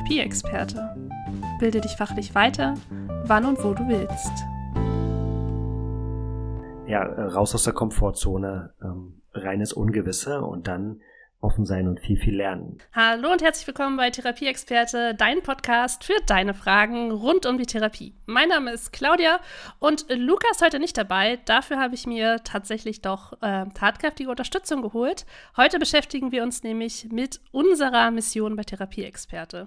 Therapieexperte. Bilde dich fachlich weiter, wann und wo du willst. Ja, raus aus der Komfortzone, ähm, reines Ungewisse und dann offen sein und viel, viel lernen. Hallo und herzlich willkommen bei Therapieexperte, dein Podcast für deine Fragen rund um die Therapie. Mein Name ist Claudia und Luca ist heute nicht dabei. Dafür habe ich mir tatsächlich doch äh, tatkräftige Unterstützung geholt. Heute beschäftigen wir uns nämlich mit unserer Mission bei Therapieexperte.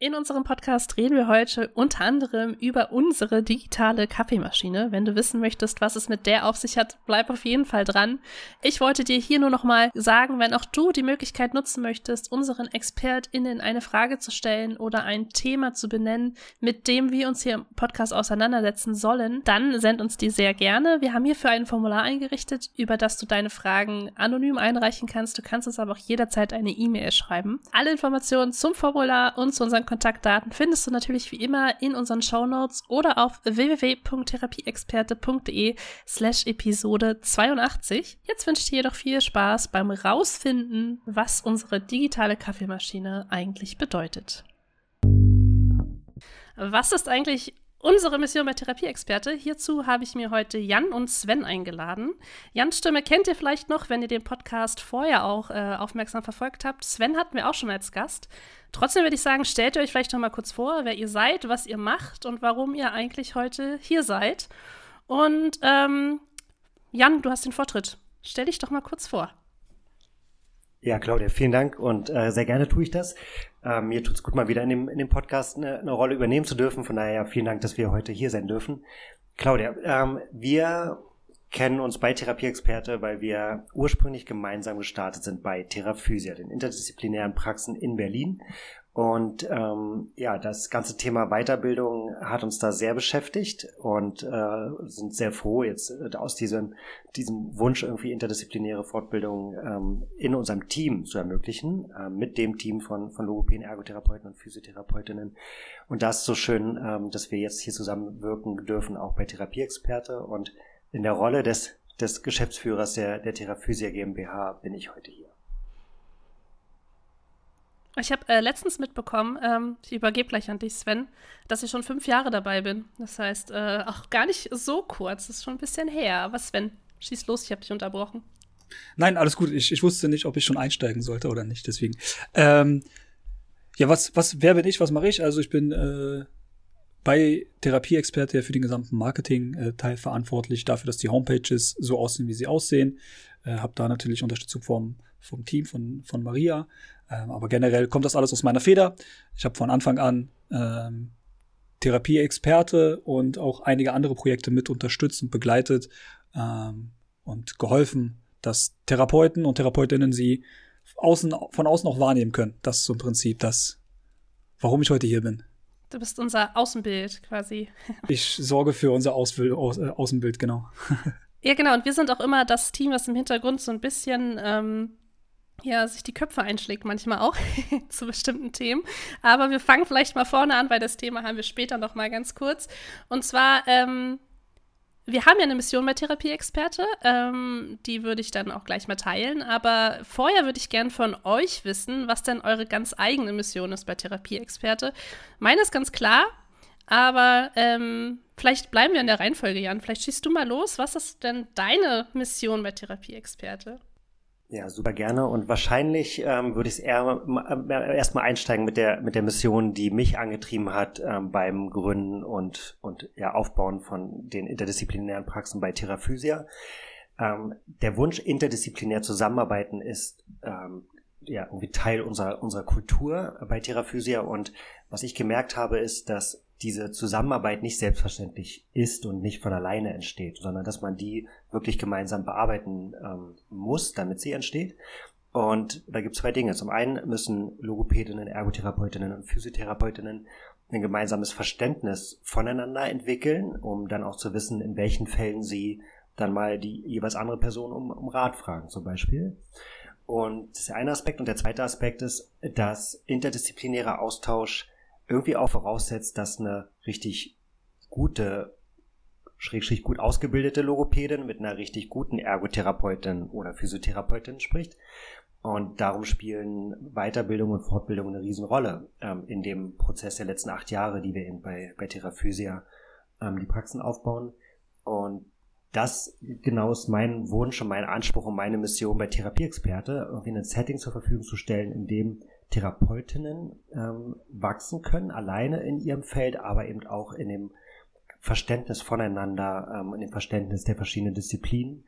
In unserem Podcast reden wir heute unter anderem über unsere digitale Kaffeemaschine. Wenn du wissen möchtest, was es mit der auf sich hat, bleib auf jeden Fall dran. Ich wollte dir hier nur noch mal sagen, wenn auch du die Möglichkeit nutzen möchtest, unseren ExpertInnen eine Frage zu stellen oder ein Thema zu benennen, mit dem wir uns hier im Podcast auseinandersetzen sollen, dann send uns die sehr gerne. Wir haben hierfür ein Formular eingerichtet, über das du deine Fragen anonym einreichen kannst. Du kannst uns aber auch jederzeit eine E-Mail schreiben. Alle Informationen zum Formular und zu unseren Kontaktdaten findest du natürlich wie immer in unseren Shownotes oder auf www.therapieexperte.de slash Episode 82. Jetzt wünsche ich dir jedoch viel Spaß beim Rausfinden, was unsere digitale Kaffeemaschine eigentlich bedeutet. Was ist eigentlich unsere Mission bei Therapieexperte. Hierzu habe ich mir heute Jan und Sven eingeladen. Jans Stimme kennt ihr vielleicht noch, wenn ihr den Podcast vorher auch äh, aufmerksam verfolgt habt. Sven hatten wir auch schon als Gast. Trotzdem würde ich sagen, stellt ihr euch vielleicht noch mal kurz vor, wer ihr seid, was ihr macht und warum ihr eigentlich heute hier seid. Und ähm, Jan, du hast den Vortritt. Stell dich doch mal kurz vor. Ja, Claudia, vielen Dank und äh, sehr gerne tue ich das. Ähm, mir tut's gut, mal wieder in dem, in dem Podcast eine, eine Rolle übernehmen zu dürfen. Von daher vielen Dank, dass wir heute hier sein dürfen. Claudia, ähm, wir kennen uns bei Therapieexperte, weil wir ursprünglich gemeinsam gestartet sind bei Theraphysia, den interdisziplinären Praxen in Berlin. Und ähm, ja, das ganze Thema Weiterbildung hat uns da sehr beschäftigt und äh, sind sehr froh, jetzt äh, aus diesem, diesem Wunsch, irgendwie interdisziplinäre Fortbildung ähm, in unserem Team zu ermöglichen, äh, mit dem Team von, von Logopäden, Ergotherapeuten und Physiotherapeutinnen. Und das ist so schön, ähm, dass wir jetzt hier zusammenwirken dürfen, auch bei Therapieexperte. Und in der Rolle des, des Geschäftsführers der, der Theraphysia GmbH bin ich heute hier. Ich habe äh, letztens mitbekommen, ähm, ich übergebe gleich an dich, Sven, dass ich schon fünf Jahre dabei bin. Das heißt, äh, auch gar nicht so kurz, das ist schon ein bisschen her. Aber Sven, schieß los, ich habe dich unterbrochen. Nein, alles gut. Ich, ich wusste nicht, ob ich schon einsteigen sollte oder nicht, deswegen. Ähm, ja, was, was, wer bin ich, was mache ich? Also ich bin äh, bei Therapieexperte für den gesamten Marketing-Teil verantwortlich, dafür, dass die Homepages so aussehen, wie sie aussehen. Äh, habe da natürlich Unterstützung vom, vom Team von, von Maria. Ähm, aber generell kommt das alles aus meiner Feder. Ich habe von Anfang an ähm, Therapieexperte und auch einige andere Projekte mit unterstützt und begleitet ähm, und geholfen, dass Therapeuten und Therapeutinnen sie außen, von außen auch wahrnehmen können. Das ist so im Prinzip das, warum ich heute hier bin. Du bist unser Außenbild quasi. ich sorge für unser Ausbild, Au äh, Außenbild, genau. ja, genau. Und wir sind auch immer das Team, was im Hintergrund so ein bisschen ähm, ja, sich die Köpfe einschlägt, manchmal auch zu bestimmten Themen. Aber wir fangen vielleicht mal vorne an, weil das Thema haben wir später noch mal ganz kurz. Und zwar, ähm, wir haben ja eine Mission bei Therapieexperte, ähm, die würde ich dann auch gleich mal teilen. Aber vorher würde ich gern von euch wissen, was denn eure ganz eigene Mission ist bei Therapieexperte. Meine ist ganz klar, aber ähm, vielleicht bleiben wir in der Reihenfolge, Jan. Vielleicht schießt du mal los. Was ist denn deine Mission bei Therapieexperte? Ja, super gerne. Und wahrscheinlich ähm, würde ich eher äh, erstmal einsteigen mit der mit der Mission, die mich angetrieben hat ähm, beim Gründen und und ja Aufbauen von den interdisziplinären Praxen bei Theraphysia. Ähm, der Wunsch, interdisziplinär zusammenarbeiten, ist ähm, ja irgendwie Teil unserer unserer Kultur bei Theraphysia. Und was ich gemerkt habe, ist, dass diese Zusammenarbeit nicht selbstverständlich ist und nicht von alleine entsteht, sondern dass man die wirklich gemeinsam bearbeiten ähm, muss, damit sie entsteht. Und da gibt es zwei Dinge. Zum einen müssen Logopädinnen, Ergotherapeutinnen und Physiotherapeutinnen ein gemeinsames Verständnis voneinander entwickeln, um dann auch zu wissen, in welchen Fällen sie dann mal die jeweils andere Person um, um Rat fragen, zum Beispiel. Und das ist der eine Aspekt. Und der zweite Aspekt ist, dass interdisziplinärer Austausch irgendwie auch voraussetzt, dass eine richtig gute, schrägstrich gut ausgebildete Logopädin mit einer richtig guten Ergotherapeutin oder Physiotherapeutin spricht. Und darum spielen Weiterbildung und Fortbildung eine Riesenrolle ähm, in dem Prozess der letzten acht Jahre, die wir eben bei, bei Theraphysia ähm, die Praxen aufbauen. Und das genau ist mein Wunsch und mein Anspruch und meine Mission bei Therapieexperte, irgendwie ein Setting zur Verfügung zu stellen, in dem Therapeutinnen ähm, wachsen können, alleine in ihrem Feld, aber eben auch in dem Verständnis voneinander, ähm, in dem Verständnis der verschiedenen Disziplinen,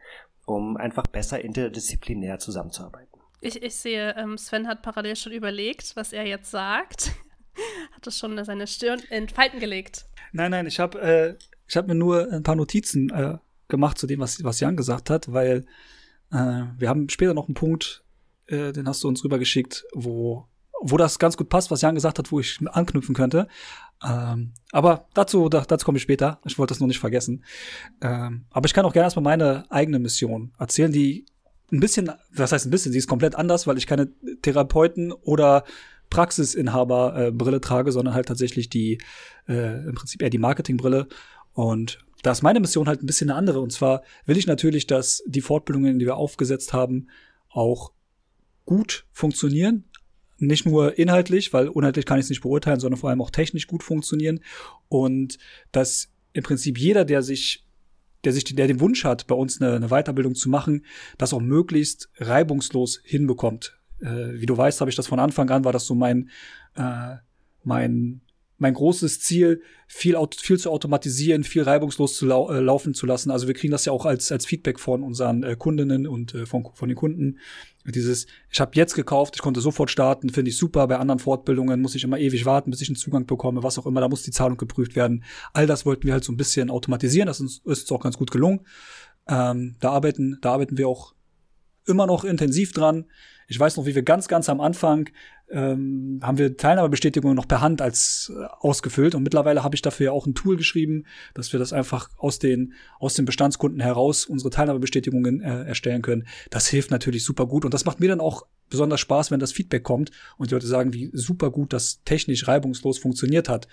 um einfach besser interdisziplinär zusammenzuarbeiten. Ich, ich sehe, ähm, Sven hat parallel schon überlegt, was er jetzt sagt. hat es schon seine Stirn in Falten gelegt. Nein, nein, ich habe äh, hab mir nur ein paar Notizen äh, gemacht zu dem, was, was Jan gesagt hat, weil äh, wir haben später noch einen Punkt, äh, den hast du uns rübergeschickt, wo, wo das ganz gut passt, was Jan gesagt hat, wo ich anknüpfen könnte. Ähm, aber dazu, da, dazu komme ich später. Ich wollte das nur nicht vergessen. Ähm, aber ich kann auch gerne erstmal meine eigene Mission erzählen, die ein bisschen, was heißt ein bisschen, sie ist komplett anders, weil ich keine Therapeuten oder Praxisinhaber-Brille äh, trage, sondern halt tatsächlich die, äh, im Prinzip eher die Marketingbrille. Und da ist meine Mission halt ein bisschen eine andere. Und zwar will ich natürlich, dass die Fortbildungen, die wir aufgesetzt haben, auch gut funktionieren. Nicht nur inhaltlich, weil inhaltlich kann ich es nicht beurteilen, sondern vor allem auch technisch gut funktionieren. Und dass im Prinzip jeder, der sich der sich, der den Wunsch hat, bei uns eine, eine Weiterbildung zu machen, das auch möglichst reibungslos hinbekommt. Äh, wie du weißt, habe ich das von Anfang an, war das so mein, äh, mein mein großes Ziel, viel, viel zu automatisieren, viel reibungslos zu lau äh, laufen zu lassen. Also wir kriegen das ja auch als, als Feedback von unseren äh, Kundinnen und äh, von, von den Kunden. Dieses, ich habe jetzt gekauft, ich konnte sofort starten, finde ich super. Bei anderen Fortbildungen muss ich immer ewig warten, bis ich einen Zugang bekomme, was auch immer, da muss die Zahlung geprüft werden. All das wollten wir halt so ein bisschen automatisieren, das ist uns auch ganz gut gelungen. Ähm, da arbeiten, da arbeiten wir auch immer noch intensiv dran. Ich weiß noch, wie wir ganz, ganz am Anfang ähm, haben wir Teilnahmebestätigungen noch per Hand als äh, ausgefüllt und mittlerweile habe ich dafür ja auch ein Tool geschrieben, dass wir das einfach aus den aus den Bestandskunden heraus unsere Teilnahmebestätigungen äh, erstellen können. Das hilft natürlich super gut und das macht mir dann auch besonders Spaß, wenn das Feedback kommt und die Leute sagen, wie super gut das technisch reibungslos funktioniert hat.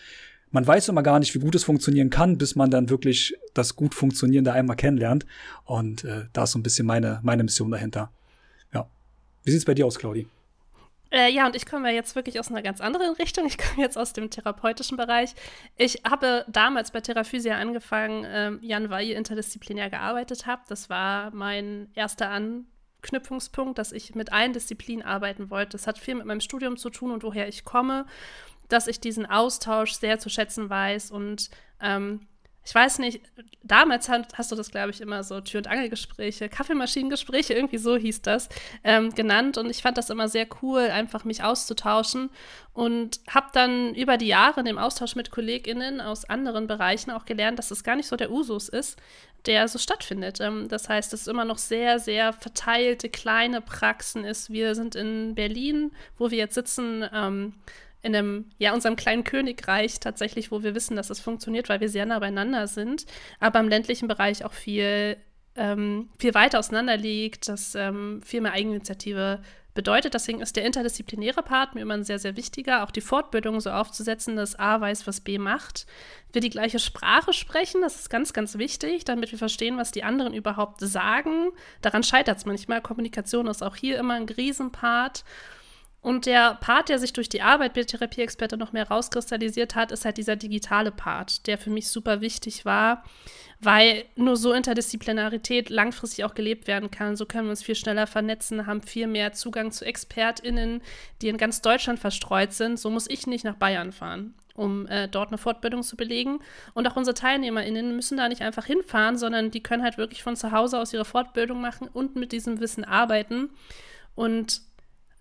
Man weiß immer gar nicht, wie gut es funktionieren kann, bis man dann wirklich das gut funktionierende einmal kennenlernt. Und äh, da ist so ein bisschen meine, meine Mission dahinter. Wie sieht's bei dir aus, Claudi? Äh, ja, und ich komme ja jetzt wirklich aus einer ganz anderen Richtung. Ich komme jetzt aus dem therapeutischen Bereich. Ich habe damals bei Theraphysia angefangen, ähm, Jan, weil ihr interdisziplinär gearbeitet habt. Das war mein erster Anknüpfungspunkt, dass ich mit allen Disziplinen arbeiten wollte. Das hat viel mit meinem Studium zu tun und woher ich komme, dass ich diesen Austausch sehr zu schätzen weiß und ähm, ich weiß nicht, damals hast du das, glaube ich, immer so Tür- und Angelgespräche, Kaffeemaschinengespräche, irgendwie so hieß das, ähm, genannt. Und ich fand das immer sehr cool, einfach mich auszutauschen. Und habe dann über die Jahre in dem Austausch mit KollegInnen aus anderen Bereichen auch gelernt, dass es gar nicht so der Usus ist, der so stattfindet. Ähm, das heißt, es immer noch sehr, sehr verteilte kleine Praxen ist. Wir sind in Berlin, wo wir jetzt sitzen. Ähm, in einem, ja, unserem kleinen Königreich tatsächlich, wo wir wissen, dass es funktioniert, weil wir sehr nah beieinander sind, aber im ländlichen Bereich auch viel, ähm, viel weiter auseinander liegt, das ähm, viel mehr Eigeninitiative bedeutet. Deswegen ist der interdisziplinäre Part mir immer ein sehr, sehr wichtiger, auch die Fortbildung so aufzusetzen, dass A weiß, was B macht. Wir die gleiche Sprache sprechen, das ist ganz, ganz wichtig, damit wir verstehen, was die anderen überhaupt sagen. Daran scheitert es manchmal. Kommunikation ist auch hier immer ein Riesenpart. Und der Part, der sich durch die Arbeit mit Therapieexperte noch mehr rauskristallisiert hat, ist halt dieser digitale Part, der für mich super wichtig war, weil nur so Interdisziplinarität langfristig auch gelebt werden kann. So können wir uns viel schneller vernetzen, haben viel mehr Zugang zu ExpertInnen, die in ganz Deutschland verstreut sind. So muss ich nicht nach Bayern fahren, um äh, dort eine Fortbildung zu belegen. Und auch unsere TeilnehmerInnen müssen da nicht einfach hinfahren, sondern die können halt wirklich von zu Hause aus ihre Fortbildung machen und mit diesem Wissen arbeiten. Und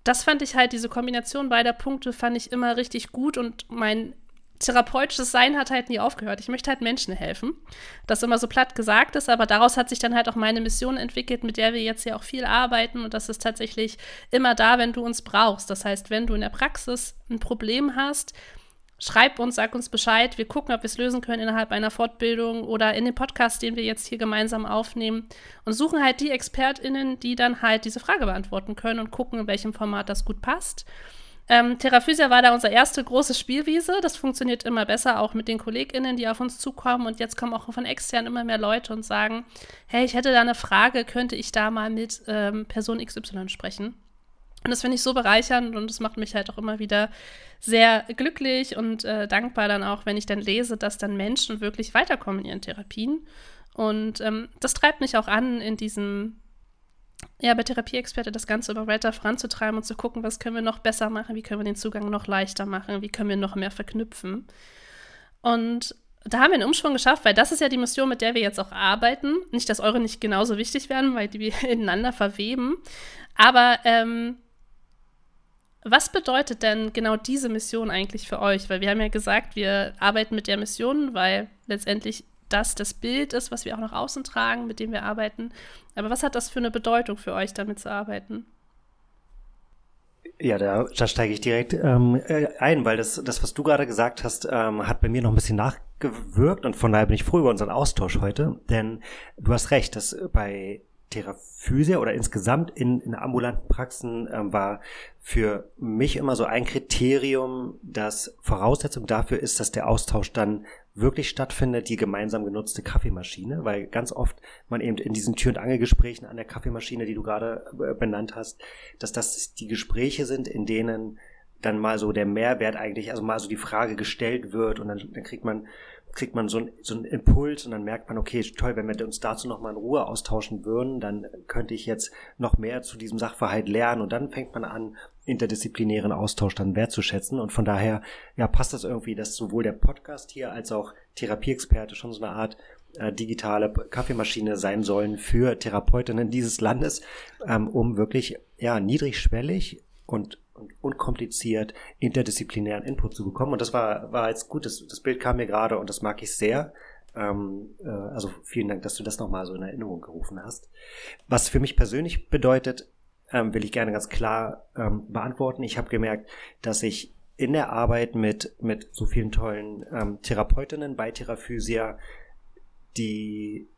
das fand ich halt, diese Kombination beider Punkte fand ich immer richtig gut und mein therapeutisches Sein hat halt nie aufgehört. Ich möchte halt Menschen helfen. Das immer so platt gesagt ist, aber daraus hat sich dann halt auch meine Mission entwickelt, mit der wir jetzt ja auch viel arbeiten und das ist tatsächlich immer da, wenn du uns brauchst. Das heißt, wenn du in der Praxis ein Problem hast, Schreib uns, sag uns Bescheid. Wir gucken, ob wir es lösen können innerhalb einer Fortbildung oder in dem Podcast, den wir jetzt hier gemeinsam aufnehmen. Und suchen halt die ExpertInnen, die dann halt diese Frage beantworten können und gucken, in welchem Format das gut passt. Ähm, Terraphysia war da unsere erste große Spielwiese. Das funktioniert immer besser, auch mit den KollegInnen, die auf uns zukommen. Und jetzt kommen auch von extern immer mehr Leute und sagen: Hey, ich hätte da eine Frage, könnte ich da mal mit ähm, Person XY sprechen? Und das finde ich so bereichernd und es macht mich halt auch immer wieder sehr glücklich und äh, dankbar dann auch, wenn ich dann lese, dass dann Menschen wirklich weiterkommen in ihren Therapien. Und ähm, das treibt mich auch an, in diesem, ja, bei Therapieexperte das Ganze immer weiter voranzutreiben und zu gucken, was können wir noch besser machen, wie können wir den Zugang noch leichter machen, wie können wir noch mehr verknüpfen. Und da haben wir einen Umschwung geschafft, weil das ist ja die Mission, mit der wir jetzt auch arbeiten. Nicht, dass eure nicht genauso wichtig werden, weil die wir ineinander verweben. Aber ähm, was bedeutet denn genau diese Mission eigentlich für euch? Weil wir haben ja gesagt, wir arbeiten mit der Mission, weil letztendlich das das Bild ist, was wir auch nach außen tragen, mit dem wir arbeiten. Aber was hat das für eine Bedeutung für euch, damit zu arbeiten? Ja, da, da steige ich direkt ähm, äh, ein, weil das, das, was du gerade gesagt hast, ähm, hat bei mir noch ein bisschen nachgewirkt und von daher bin ich froh über unseren Austausch heute, denn du hast recht, dass bei Theraphysia oder insgesamt in, in ambulanten Praxen ähm, war für mich immer so ein Kriterium, dass Voraussetzung dafür ist, dass der Austausch dann wirklich stattfindet, die gemeinsam genutzte Kaffeemaschine, weil ganz oft man eben in diesen Tür- und Angelgesprächen an der Kaffeemaschine, die du gerade äh, benannt hast, dass das die Gespräche sind, in denen dann mal so der Mehrwert eigentlich, also mal so die Frage gestellt wird und dann, dann kriegt man kriegt man so, ein, so einen Impuls und dann merkt man, okay, toll, wenn wir uns dazu nochmal in Ruhe austauschen würden, dann könnte ich jetzt noch mehr zu diesem Sachverhalt lernen und dann fängt man an, interdisziplinären Austausch dann wertzuschätzen und von daher, ja, passt das irgendwie, dass sowohl der Podcast hier als auch Therapieexperte schon so eine Art äh, digitale Kaffeemaschine sein sollen für Therapeutinnen dieses Landes, ähm, um wirklich, ja, niedrigschwellig und und unkompliziert interdisziplinären Input zu bekommen. Und das war, war jetzt gut, das, das Bild kam mir gerade und das mag ich sehr. Ähm, äh, also vielen Dank, dass du das nochmal so in Erinnerung gerufen hast. Was für mich persönlich bedeutet, ähm, will ich gerne ganz klar ähm, beantworten. Ich habe gemerkt, dass ich in der Arbeit mit, mit so vielen tollen ähm, Therapeutinnen bei Theraphysia die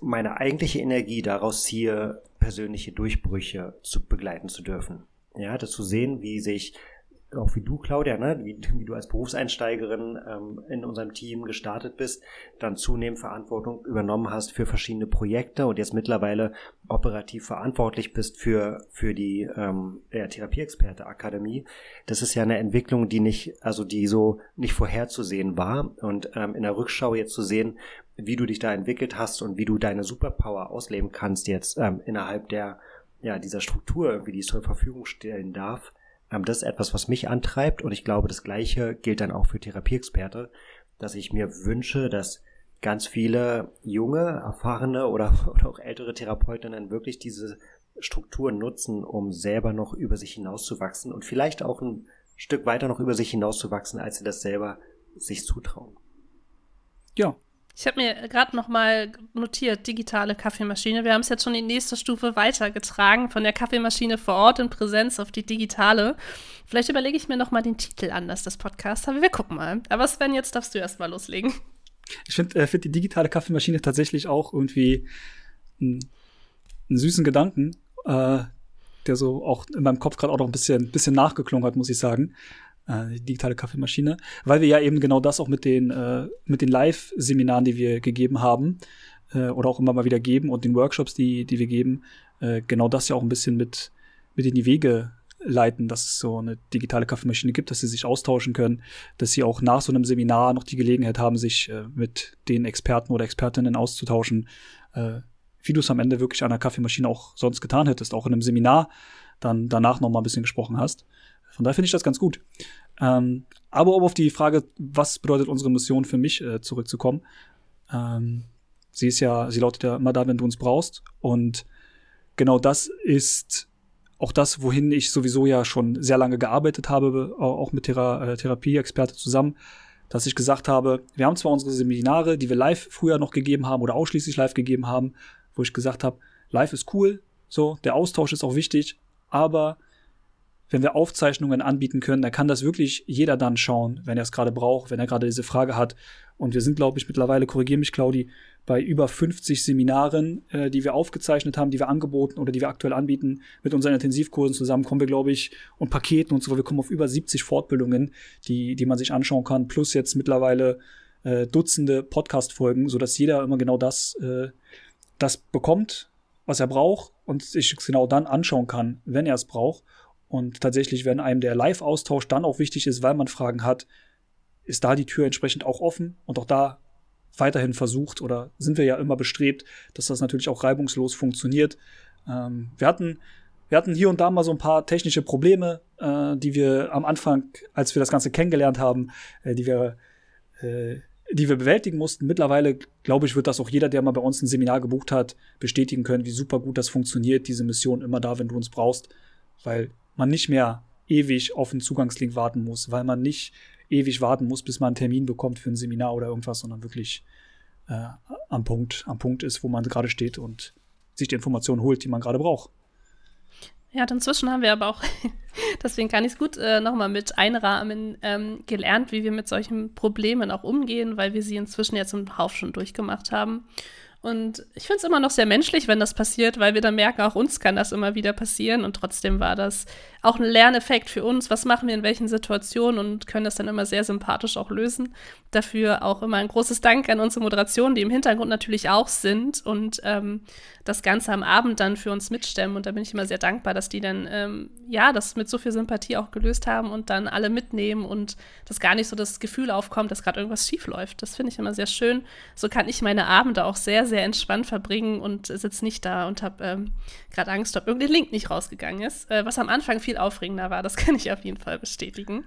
meine eigentliche Energie daraus ziehe, persönliche Durchbrüche zu begleiten zu dürfen. Ja, das zu sehen, wie sich auch wie du, Claudia, ne, wie, wie du als Berufseinsteigerin ähm, in unserem Team gestartet bist, dann zunehmend Verantwortung übernommen hast für verschiedene Projekte und jetzt mittlerweile operativ verantwortlich bist für für die ähm, ja, Therapieexperte Akademie. Das ist ja eine Entwicklung, die nicht, also die so nicht vorherzusehen war und ähm, in der Rückschau jetzt zu sehen, wie du dich da entwickelt hast und wie du deine Superpower ausleben kannst jetzt ähm, innerhalb der ja, dieser Struktur irgendwie, die es zur Verfügung stellen darf, ähm, das ist etwas, was mich antreibt und ich glaube, das Gleiche gilt dann auch für Therapieexperte, dass ich mir wünsche, dass ganz viele junge, erfahrene oder, oder auch ältere Therapeutinnen wirklich diese Strukturen nutzen, um selber noch über sich hinauszuwachsen und vielleicht auch ein Stück weiter noch über sich hinauszuwachsen, als sie das selber sich zutrauen. Ja, ich habe mir gerade noch mal notiert, digitale Kaffeemaschine. Wir haben es jetzt schon die nächste Stufe weitergetragen, von der Kaffeemaschine vor Ort in Präsenz auf die digitale. Vielleicht überlege ich mir noch mal den Titel anders des Podcasts, aber wir gucken mal. Aber Sven, jetzt darfst du erst mal loslegen. Ich finde äh, find die digitale Kaffeemaschine tatsächlich auch irgendwie einen, einen süßen Gedanken, äh, der so auch in meinem Kopf gerade auch noch ein bisschen, bisschen nachgeklungen hat, muss ich sagen die digitale Kaffeemaschine, weil wir ja eben genau das auch mit den, äh, mit den Live-Seminaren, die wir gegeben haben, äh, oder auch immer mal wieder geben und den Workshops, die, die wir geben, äh, genau das ja auch ein bisschen mit, mit in die Wege leiten, dass es so eine digitale Kaffeemaschine gibt, dass sie sich austauschen können, dass sie auch nach so einem Seminar noch die Gelegenheit haben, sich äh, mit den Experten oder Expertinnen auszutauschen, äh, wie du es am Ende wirklich an der Kaffeemaschine auch sonst getan hättest, auch in einem Seminar dann danach noch mal ein bisschen gesprochen hast. Von daher finde ich das ganz gut. Ähm, aber um auf die Frage, was bedeutet unsere Mission für mich, äh, zurückzukommen. Ähm, sie ist ja, sie lautet ja immer da, wenn du uns brauchst. Und genau das ist auch das, wohin ich sowieso ja schon sehr lange gearbeitet habe, auch mit Thera äh, Therapieexperte zusammen, dass ich gesagt habe, wir haben zwar unsere Seminare, die wir live früher noch gegeben haben oder ausschließlich live gegeben haben, wo ich gesagt habe, live ist cool, so, der Austausch ist auch wichtig, aber wenn wir Aufzeichnungen anbieten können, dann kann das wirklich jeder dann schauen, wenn er es gerade braucht, wenn er gerade diese Frage hat. Und wir sind, glaube ich, mittlerweile, korrigiere mich, Claudi, bei über 50 Seminaren, äh, die wir aufgezeichnet haben, die wir angeboten oder die wir aktuell anbieten. Mit unseren Intensivkursen zusammen kommen wir, glaube ich, und Paketen und so. Wir kommen auf über 70 Fortbildungen, die, die man sich anschauen kann. Plus jetzt mittlerweile äh, Dutzende Podcast-Folgen, sodass jeder immer genau das, äh, das bekommt, was er braucht und sich genau dann anschauen kann, wenn er es braucht. Und tatsächlich, wenn einem der Live-Austausch dann auch wichtig ist, weil man Fragen hat, ist da die Tür entsprechend auch offen und auch da weiterhin versucht oder sind wir ja immer bestrebt, dass das natürlich auch reibungslos funktioniert. Ähm, wir hatten wir hatten hier und da mal so ein paar technische Probleme, äh, die wir am Anfang, als wir das Ganze kennengelernt haben, äh, die wir äh, die wir bewältigen mussten. Mittlerweile, glaube ich, wird das auch jeder, der mal bei uns ein Seminar gebucht hat, bestätigen können, wie super gut das funktioniert, diese Mission immer da, wenn du uns brauchst, weil man nicht mehr ewig auf einen Zugangslink warten muss, weil man nicht ewig warten muss, bis man einen Termin bekommt für ein Seminar oder irgendwas, sondern wirklich äh, am Punkt, am Punkt ist, wo man gerade steht und sich die Informationen holt, die man gerade braucht. Ja, inzwischen haben wir aber auch, deswegen kann ich es gut äh, nochmal mit einrahmen, ähm, gelernt, wie wir mit solchen Problemen auch umgehen, weil wir sie inzwischen jetzt im Hauf schon durchgemacht haben. Und ich finde es immer noch sehr menschlich, wenn das passiert, weil wir dann merken, auch uns kann das immer wieder passieren. Und trotzdem war das auch ein Lerneffekt für uns. Was machen wir in welchen Situationen und können das dann immer sehr sympathisch auch lösen. Dafür auch immer ein großes Dank an unsere Moderation, die im Hintergrund natürlich auch sind und ähm, das Ganze am Abend dann für uns mitstemmen. Und da bin ich immer sehr dankbar, dass die dann, ähm, ja, das mit so viel Sympathie auch gelöst haben und dann alle mitnehmen und dass gar nicht so das Gefühl aufkommt, dass gerade irgendwas schief läuft. Das finde ich immer sehr schön. So kann ich meine Abende auch sehr, sehr entspannt verbringen und sitze nicht da und habe ähm, gerade Angst, ob irgendein Link nicht rausgegangen ist. Äh, was am Anfang viel aufregender war, das kann ich auf jeden Fall bestätigen.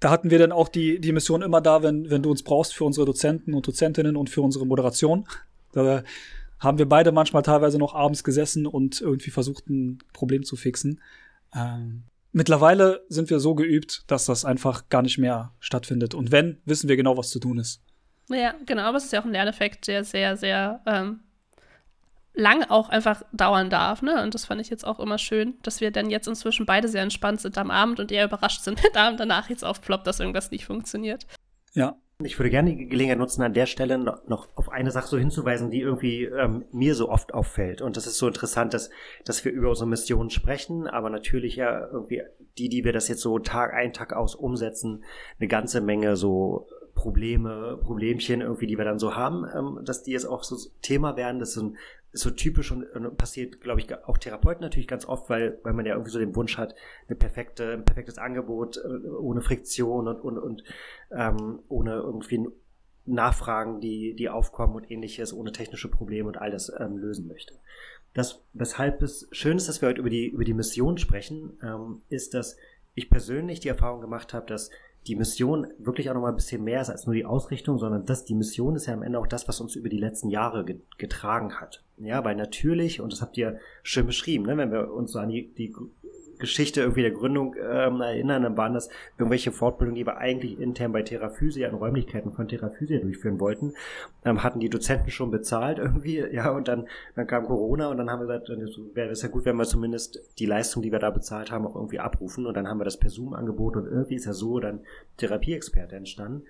Da hatten wir dann auch die, die Mission immer da, wenn, wenn du uns brauchst für unsere Dozenten und Dozentinnen und für unsere Moderation. Da haben wir beide manchmal teilweise noch abends gesessen und irgendwie versucht, ein Problem zu fixen. Ähm, mittlerweile sind wir so geübt, dass das einfach gar nicht mehr stattfindet. Und wenn, wissen wir genau, was zu tun ist. Ja, genau, aber es ist ja auch ein Lerneffekt, der sehr, sehr ähm, lang auch einfach dauern darf. Ne? Und das fand ich jetzt auch immer schön, dass wir dann jetzt inzwischen beide sehr entspannt sind am Abend und eher überrascht sind, wenn Abend danach jetzt aufploppt, dass irgendwas nicht funktioniert. Ja. Ich würde gerne die Gelegenheit nutzen, an der Stelle noch auf eine Sache so hinzuweisen, die irgendwie ähm, mir so oft auffällt. Und das ist so interessant, dass, dass wir über unsere Mission sprechen, aber natürlich ja irgendwie die, die wir das jetzt so Tag ein, Tag aus umsetzen, eine ganze Menge so Probleme, Problemchen irgendwie, die wir dann so haben, ähm, dass die jetzt auch so Thema werden. Das sind ist so typisch und, und passiert, glaube ich, auch Therapeuten natürlich ganz oft, weil, weil man ja irgendwie so den Wunsch hat, eine perfekte, ein perfektes Angebot äh, ohne Friktion und, und, und ähm, ohne irgendwie Nachfragen, die, die aufkommen und ähnliches, ohne technische Probleme und all das ähm, lösen möchte. Das, weshalb es schön ist, dass wir heute über die, über die Mission sprechen, ähm, ist, dass ich persönlich die Erfahrung gemacht habe, dass die Mission wirklich auch noch mal ein bisschen mehr ist als nur die Ausrichtung, sondern dass die Mission ist ja am Ende auch das, was uns über die letzten Jahre getragen hat. Ja, weil natürlich, und das habt ihr schön beschrieben, ne, wenn wir uns so an die, die Geschichte irgendwie der Gründung ähm, erinnern, dann waren das irgendwelche Fortbildungen, die wir eigentlich intern bei Terraphysia in Räumlichkeiten von Terraphysia durchführen wollten, ähm, hatten die Dozenten schon bezahlt irgendwie, ja, und dann, dann kam Corona und dann haben wir gesagt, dann wäre es ja gut, wenn wir zumindest die Leistung, die wir da bezahlt haben, auch irgendwie abrufen. Und dann haben wir das per Zoom angeboten und irgendwie ist ja so dann Therapieexperte entstanden.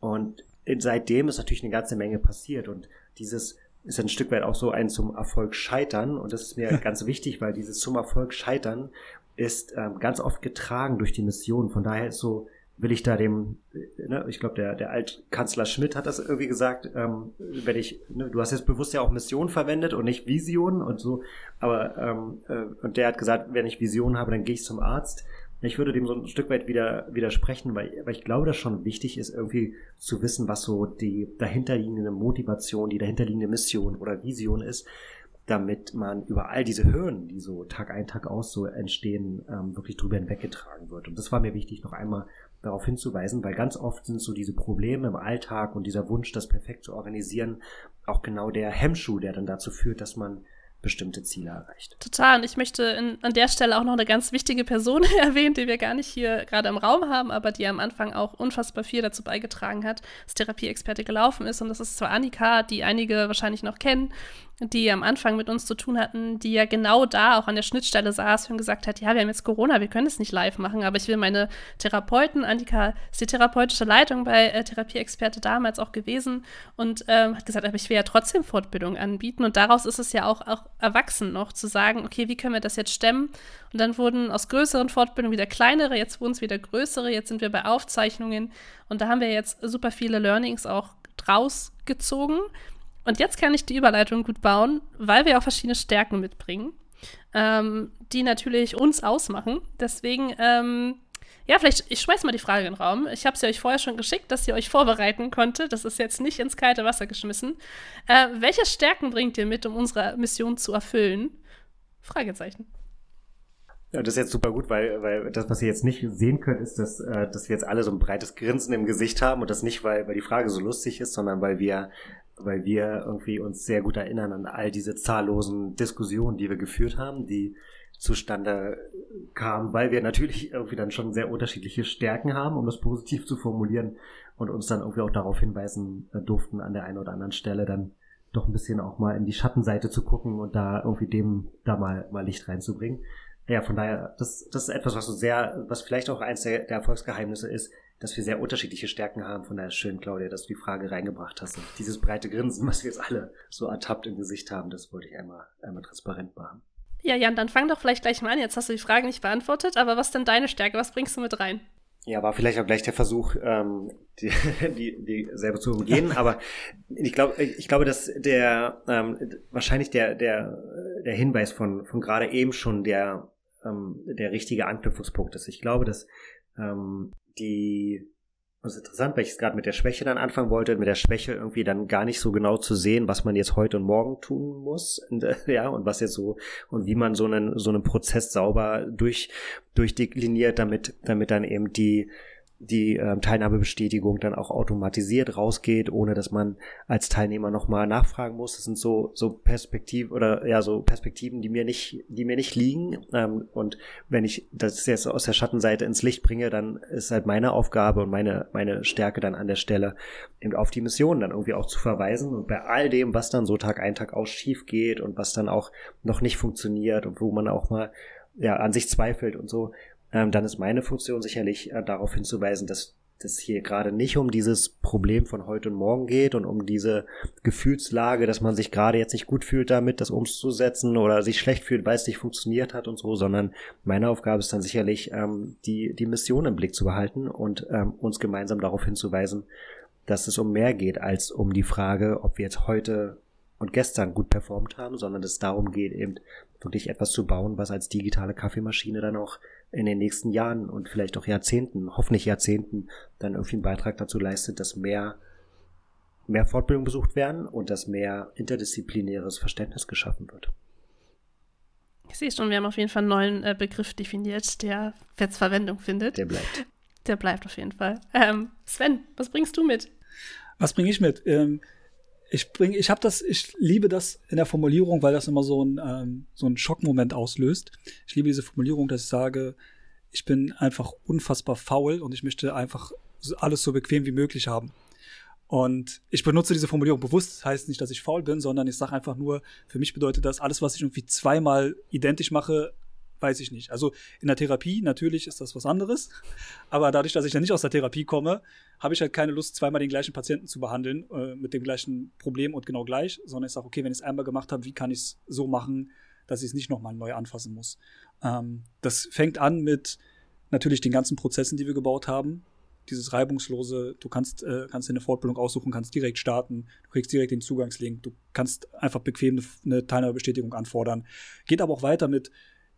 Und seitdem ist natürlich eine ganze Menge passiert und dieses ist ein Stück weit auch so ein zum Erfolg scheitern. Und das ist mir ganz wichtig, weil dieses zum Erfolg scheitern ist ähm, ganz oft getragen durch die Mission. Von daher ist so, will ich da dem, äh, ne, ich glaube, der, der Altkanzler Schmidt hat das irgendwie gesagt, ähm, wenn ich, ne, du hast jetzt bewusst ja auch Mission verwendet und nicht Vision und so, aber ähm, äh, und der hat gesagt, wenn ich Vision habe, dann gehe ich zum Arzt. Ich würde dem so ein Stück weit wieder widersprechen, weil, weil ich glaube, dass schon wichtig ist, irgendwie zu wissen, was so die dahinterliegende Motivation, die dahinterliegende Mission oder Vision ist damit man über all diese Hürden, die so Tag ein, Tag aus so entstehen, ähm, wirklich drüber hinweggetragen wird. Und das war mir wichtig, noch einmal darauf hinzuweisen, weil ganz oft sind so diese Probleme im Alltag und dieser Wunsch, das perfekt zu organisieren, auch genau der Hemmschuh, der dann dazu führt, dass man bestimmte Ziele erreicht. Total. Und ich möchte in, an der Stelle auch noch eine ganz wichtige Person erwähnen, die wir gar nicht hier gerade im Raum haben, aber die am Anfang auch unfassbar viel dazu beigetragen hat, dass Therapieexperte gelaufen ist. Und das ist zwar Annika, die einige wahrscheinlich noch kennen, die am Anfang mit uns zu tun hatten, die ja genau da auch an der Schnittstelle saß und gesagt hat, ja, wir haben jetzt Corona, wir können es nicht live machen, aber ich will meine Therapeuten, Annika ist die therapeutische Leitung bei äh, Therapieexperte damals auch gewesen und ähm, hat gesagt, aber ich will ja trotzdem Fortbildung anbieten und daraus ist es ja auch, auch erwachsen noch zu sagen, okay, wie können wir das jetzt stemmen? Und dann wurden aus größeren Fortbildungen wieder kleinere, jetzt wurden es wieder größere, jetzt sind wir bei Aufzeichnungen und da haben wir jetzt super viele Learnings auch draus gezogen Und jetzt kann ich die Überleitung gut bauen, weil wir auch verschiedene Stärken mitbringen, ähm, die natürlich uns ausmachen. Deswegen, ähm, ja, vielleicht, ich schmeiß mal die Frage in den Raum. Ich habe sie euch vorher schon geschickt, dass ihr euch vorbereiten konntet. Das ist jetzt nicht ins kalte Wasser geschmissen. Äh, welche Stärken bringt ihr mit, um unsere Mission zu erfüllen? Fragezeichen. Das ist jetzt super gut, weil, weil das, was ihr jetzt nicht sehen könnt, ist, dass, äh, dass wir jetzt alle so ein breites Grinsen im Gesicht haben und das nicht, weil, weil die Frage so lustig ist, sondern weil wir, weil wir irgendwie uns sehr gut erinnern an all diese zahllosen Diskussionen, die wir geführt haben, die zustande kamen, weil wir natürlich irgendwie dann schon sehr unterschiedliche Stärken haben, um das positiv zu formulieren und uns dann irgendwie auch darauf hinweisen durften, an der einen oder anderen Stelle dann doch ein bisschen auch mal in die Schattenseite zu gucken und da irgendwie dem da mal, mal Licht reinzubringen. Ja, von daher, das, das ist etwas, was so sehr, was vielleicht auch eins der, der Erfolgsgeheimnisse ist, dass wir sehr unterschiedliche Stärken haben. Von daher schön, Claudia, dass du die Frage reingebracht hast. Und dieses breite Grinsen, was wir jetzt alle so ertappt im Gesicht haben, das wollte ich einmal, einmal transparent machen. Ja, Jan, dann fang doch vielleicht gleich mal an. Jetzt hast du die Frage nicht beantwortet, aber was ist denn deine Stärke? Was bringst du mit rein? Ja, war vielleicht auch gleich der Versuch, ähm, die, die, die selber zu umgehen. Aber ich glaube, ich glaube, dass der ähm, wahrscheinlich der der der Hinweis von von gerade eben schon der ähm, der richtige Anknüpfungspunkt ist. Ich glaube, dass ähm, die das ist interessant, weil ich es gerade mit der Schwäche dann anfangen wollte, mit der Schwäche irgendwie dann gar nicht so genau zu sehen, was man jetzt heute und morgen tun muss, ja, und was jetzt so, und wie man so einen, so einen Prozess sauber durch, durchdekliniert, damit, damit dann eben die, die ähm, Teilnahmebestätigung dann auch automatisiert rausgeht, ohne dass man als Teilnehmer nochmal nachfragen muss. Das sind so so Perspektiven oder ja so Perspektiven, die mir nicht die mir nicht liegen. Ähm, und wenn ich das jetzt aus der Schattenseite ins Licht bringe, dann ist halt meine Aufgabe und meine meine Stärke dann an der Stelle eben auf die Mission dann irgendwie auch zu verweisen und bei all dem, was dann so Tag ein Tag aus schief geht und was dann auch noch nicht funktioniert und wo man auch mal ja an sich zweifelt und so ähm, dann ist meine Funktion sicherlich äh, darauf hinzuweisen, dass es hier gerade nicht um dieses Problem von heute und morgen geht und um diese Gefühlslage, dass man sich gerade jetzt nicht gut fühlt damit, das umzusetzen oder sich schlecht fühlt, weil es nicht funktioniert hat und so, sondern meine Aufgabe ist dann sicherlich, ähm, die, die Mission im Blick zu behalten und ähm, uns gemeinsam darauf hinzuweisen, dass es um mehr geht als um die Frage, ob wir jetzt heute und gestern gut performt haben, sondern es darum geht, eben wirklich etwas zu bauen, was als digitale Kaffeemaschine dann auch in den nächsten Jahren und vielleicht auch Jahrzehnten, hoffentlich Jahrzehnten, dann irgendwie einen Beitrag dazu leistet, dass mehr, mehr Fortbildung besucht werden und dass mehr interdisziplinäres Verständnis geschaffen wird. Ich sehe schon, wir haben auf jeden Fall einen neuen äh, Begriff definiert, der jetzt Verwendung findet. Der bleibt. Der bleibt auf jeden Fall. Ähm, Sven, was bringst du mit? Was bringe ich mit? Ähm, ich bringe, ich habe das, ich liebe das in der Formulierung, weil das immer so ein ähm, so ein Schockmoment auslöst. Ich liebe diese Formulierung, dass ich sage, ich bin einfach unfassbar faul und ich möchte einfach alles so bequem wie möglich haben. Und ich benutze diese Formulierung bewusst, das heißt nicht, dass ich faul bin, sondern ich sage einfach nur, für mich bedeutet das, alles, was ich irgendwie zweimal identisch mache, weiß ich nicht. Also in der Therapie natürlich ist das was anderes, aber dadurch, dass ich dann nicht aus der Therapie komme, habe ich halt keine Lust, zweimal den gleichen Patienten zu behandeln äh, mit dem gleichen Problem und genau gleich, sondern ich sage, okay, wenn ich es einmal gemacht habe, wie kann ich es so machen, dass ich es nicht nochmal neu anfassen muss. Ähm, das fängt an mit natürlich den ganzen Prozessen, die wir gebaut haben. Dieses reibungslose, du kannst, äh, kannst eine Fortbildung aussuchen, kannst direkt starten, du kriegst direkt den Zugangslink, du kannst einfach bequem eine Teilnahmebestätigung anfordern. Geht aber auch weiter mit,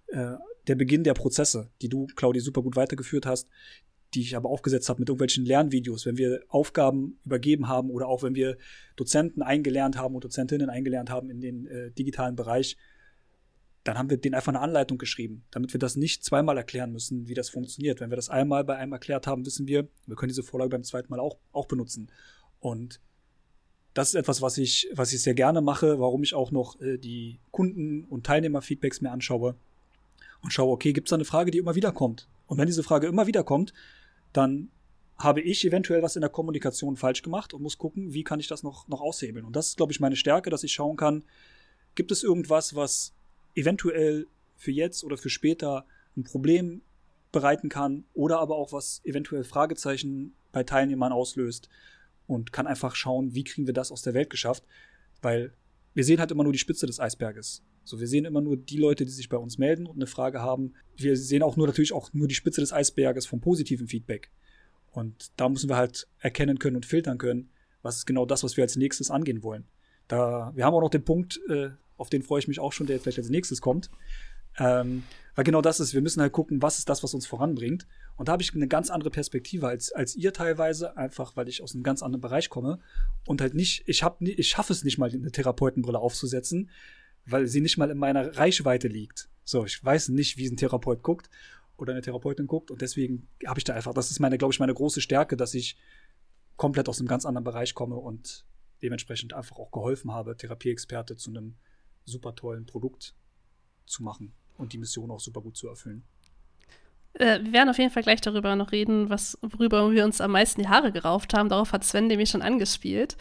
äh, der Beginn der Prozesse, die du, Claudi, super gut weitergeführt hast, die ich aber aufgesetzt habe mit irgendwelchen Lernvideos, wenn wir Aufgaben übergeben haben oder auch wenn wir Dozenten eingelernt haben und Dozentinnen eingelernt haben in den äh, digitalen Bereich, dann haben wir denen einfach eine Anleitung geschrieben, damit wir das nicht zweimal erklären müssen, wie das funktioniert. Wenn wir das einmal bei einem erklärt haben, wissen wir, wir können diese Vorlage beim zweiten Mal auch, auch benutzen. Und das ist etwas, was ich, was ich sehr gerne mache, warum ich auch noch äh, die Kunden- und Teilnehmerfeedbacks mir anschaue und schaue, okay, gibt es da eine Frage, die immer wieder kommt? Und wenn diese Frage immer wieder kommt, dann habe ich eventuell was in der Kommunikation falsch gemacht und muss gucken, wie kann ich das noch, noch aushebeln. Und das ist, glaube ich, meine Stärke, dass ich schauen kann, gibt es irgendwas, was eventuell für jetzt oder für später ein Problem bereiten kann oder aber auch was eventuell Fragezeichen bei Teilnehmern auslöst und kann einfach schauen, wie kriegen wir das aus der Welt geschafft, weil wir sehen halt immer nur die Spitze des Eisberges. So, wir sehen immer nur die Leute, die sich bei uns melden und eine Frage haben. Wir sehen auch nur natürlich auch nur die Spitze des Eisberges vom positiven Feedback. Und da müssen wir halt erkennen können und filtern können, was ist genau das, was wir als nächstes angehen wollen. Da, wir haben auch noch den Punkt, äh, auf den freue ich mich auch schon, der vielleicht als nächstes kommt. Ähm, weil genau das ist, wir müssen halt gucken, was ist das, was uns voranbringt. Und da habe ich eine ganz andere Perspektive als, als ihr teilweise, einfach weil ich aus einem ganz anderen Bereich komme und halt nicht, ich, ich schaffe es nicht mal, eine Therapeutenbrille aufzusetzen, weil sie nicht mal in meiner Reichweite liegt. So, ich weiß nicht, wie ein Therapeut guckt oder eine Therapeutin guckt und deswegen habe ich da einfach, das ist meine, glaube ich, meine große Stärke, dass ich komplett aus einem ganz anderen Bereich komme und dementsprechend einfach auch geholfen habe, Therapieexperte zu einem super tollen Produkt zu machen und die Mission auch super gut zu erfüllen. Äh, wir werden auf jeden Fall gleich darüber noch reden, was, worüber wir uns am meisten die Haare gerauft haben. Darauf hat Sven nämlich schon angespielt.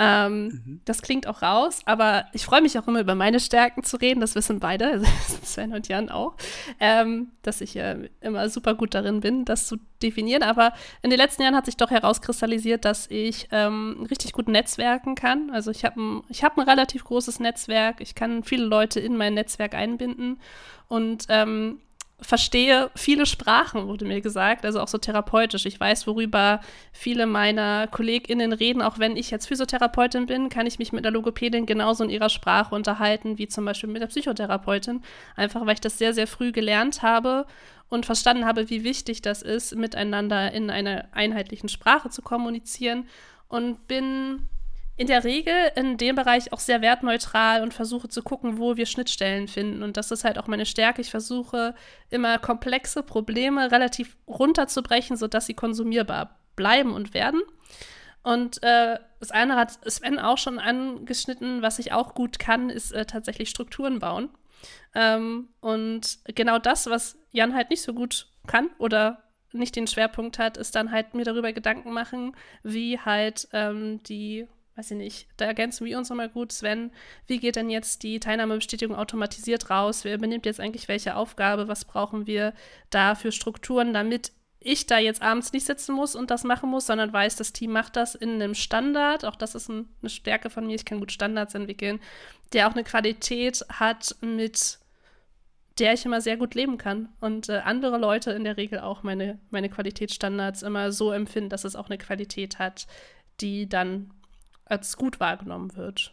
Ähm, mhm. Das klingt auch raus, aber ich freue mich auch immer über meine Stärken zu reden. Das wissen beide, also Sven und Jan auch, ähm, dass ich äh, immer super gut darin bin, das zu definieren. Aber in den letzten Jahren hat sich doch herauskristallisiert, dass ich ähm, richtig gut netzwerken kann. Also ich habe ein, hab ein relativ großes Netzwerk. Ich kann viele Leute in mein Netzwerk einbinden und ähm, verstehe viele Sprachen, wurde mir gesagt, also auch so therapeutisch. Ich weiß, worüber viele meiner KollegInnen reden. Auch wenn ich jetzt Physiotherapeutin bin, kann ich mich mit der Logopädin genauso in ihrer Sprache unterhalten, wie zum Beispiel mit der Psychotherapeutin. Einfach weil ich das sehr, sehr früh gelernt habe und verstanden habe, wie wichtig das ist, miteinander in einer einheitlichen Sprache zu kommunizieren. Und bin in der Regel in dem Bereich auch sehr wertneutral und versuche zu gucken, wo wir Schnittstellen finden. Und das ist halt auch meine Stärke. Ich versuche immer komplexe Probleme relativ runterzubrechen, sodass sie konsumierbar bleiben und werden. Und äh, das eine hat Sven auch schon angeschnitten, was ich auch gut kann, ist äh, tatsächlich Strukturen bauen. Ähm, und genau das, was Jan halt nicht so gut kann oder nicht den Schwerpunkt hat, ist dann halt mir darüber Gedanken machen, wie halt ähm, die weiß ich nicht, da ergänzen wir uns nochmal gut. Sven, wie geht denn jetzt die Teilnahmebestätigung automatisiert raus? Wer übernimmt jetzt eigentlich welche Aufgabe? Was brauchen wir da für Strukturen, damit ich da jetzt abends nicht sitzen muss und das machen muss, sondern weiß, das Team macht das in einem Standard. Auch das ist ein, eine Stärke von mir. Ich kann gut Standards entwickeln, der auch eine Qualität hat, mit der ich immer sehr gut leben kann. Und äh, andere Leute in der Regel auch meine, meine Qualitätsstandards immer so empfinden, dass es auch eine Qualität hat, die dann als gut wahrgenommen wird.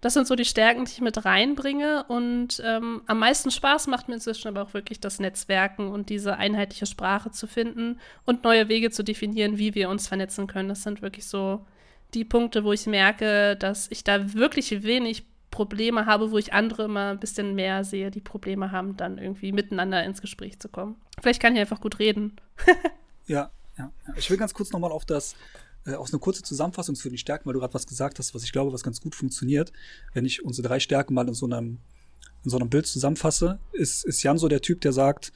Das sind so die Stärken, die ich mit reinbringe. Und ähm, am meisten Spaß macht mir inzwischen aber auch wirklich das Netzwerken und diese einheitliche Sprache zu finden und neue Wege zu definieren, wie wir uns vernetzen können. Das sind wirklich so die Punkte, wo ich merke, dass ich da wirklich wenig Probleme habe, wo ich andere immer ein bisschen mehr sehe, die Probleme haben, dann irgendwie miteinander ins Gespräch zu kommen. Vielleicht kann ich einfach gut reden. ja, ja, ja. Ich will ganz kurz nochmal auf das äh, auch eine kurze Zusammenfassung für die Stärken, weil du gerade was gesagt hast, was ich glaube, was ganz gut funktioniert. Wenn ich unsere drei Stärken mal in so einem, in so einem Bild zusammenfasse, ist, ist Jan so der Typ, der sagt,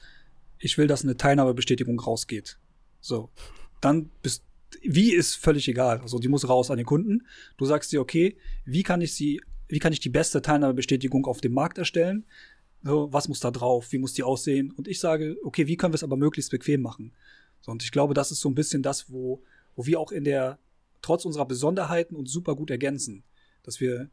ich will, dass eine Teilnahmebestätigung rausgeht. So. Dann bist, wie ist völlig egal. Also die muss raus an den Kunden. Du sagst dir, okay, wie kann ich sie, wie kann ich die beste Teilnahmebestätigung auf dem Markt erstellen? So, was muss da drauf? Wie muss die aussehen? Und ich sage, okay, wie können wir es aber möglichst bequem machen? So, und ich glaube, das ist so ein bisschen das, wo wo wir auch in der, trotz unserer Besonderheiten uns super gut ergänzen. Dass wir,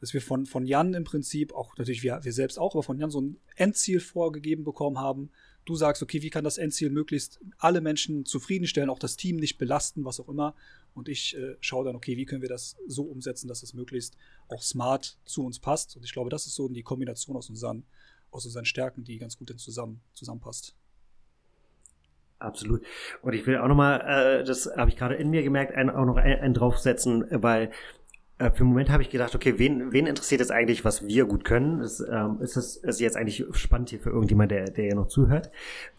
dass wir von, von Jan im Prinzip, auch natürlich wir, wir selbst auch, aber von Jan so ein Endziel vorgegeben bekommen haben. Du sagst, okay, wie kann das Endziel möglichst alle Menschen zufriedenstellen, auch das Team nicht belasten, was auch immer. Und ich äh, schaue dann, okay, wie können wir das so umsetzen, dass es möglichst auch smart zu uns passt. Und ich glaube, das ist so die Kombination aus unseren, aus unseren Stärken, die ganz gut zusammen, zusammenpasst. Absolut. Und ich will auch nochmal, äh, das habe ich gerade in mir gemerkt, ein, auch noch einen, einen draufsetzen, weil äh, für einen Moment habe ich gedacht, okay, wen, wen interessiert jetzt eigentlich, was wir gut können? Ist, ähm, ist es ist jetzt eigentlich spannend hier für irgendjemand, der, der ja noch zuhört?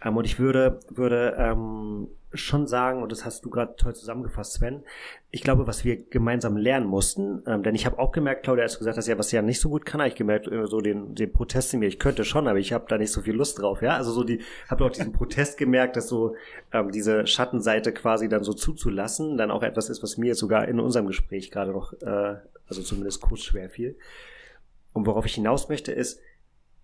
Ähm, und ich würde, würde ähm, schon sagen, und das hast du gerade toll zusammengefasst, Sven, ich glaube, was wir gemeinsam lernen mussten, ähm, denn ich habe auch gemerkt, Claudia, als du gesagt hast, ja, was ja nicht so gut kann, habe ich gemerkt, äh, so den, den Protest in mir, ich könnte schon, aber ich habe da nicht so viel Lust drauf, ja, also so die, habe auch diesen Protest gemerkt, dass so ähm, diese Schattenseite quasi dann so zuzulassen, dann auch etwas ist, was mir sogar in unserem Gespräch gerade noch, äh, also zumindest kurz schwer fiel. Und worauf ich hinaus möchte, ist,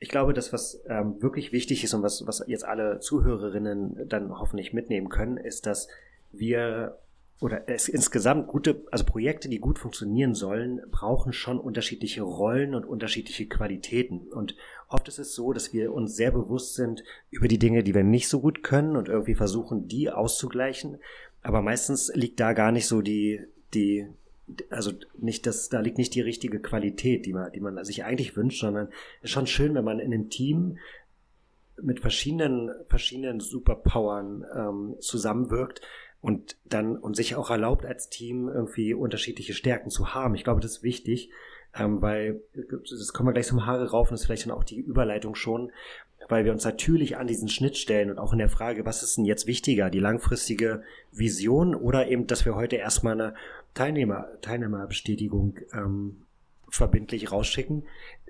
ich glaube, das, was ähm, wirklich wichtig ist und was, was jetzt alle Zuhörerinnen dann hoffentlich mitnehmen können, ist, dass wir oder es insgesamt gute, also Projekte, die gut funktionieren sollen, brauchen schon unterschiedliche Rollen und unterschiedliche Qualitäten. Und oft ist es so, dass wir uns sehr bewusst sind über die Dinge, die wir nicht so gut können und irgendwie versuchen, die auszugleichen. Aber meistens liegt da gar nicht so die, die, also nicht, das, da liegt nicht die richtige Qualität, die man, die man sich eigentlich wünscht, sondern es ist schon schön, wenn man in einem Team mit verschiedenen, verschiedenen Superpowern ähm, zusammenwirkt und dann und sich auch erlaubt als Team irgendwie unterschiedliche Stärken zu haben. Ich glaube, das ist wichtig, ähm, weil das kommen wir gleich zum Haare rauf und das ist vielleicht dann auch die Überleitung schon, weil wir uns natürlich an diesen Schnittstellen und auch in der Frage, was ist denn jetzt wichtiger, die langfristige Vision oder eben, dass wir heute erstmal eine Teilnehmer, Teilnehmerbestätigung ähm, verbindlich rausschicken.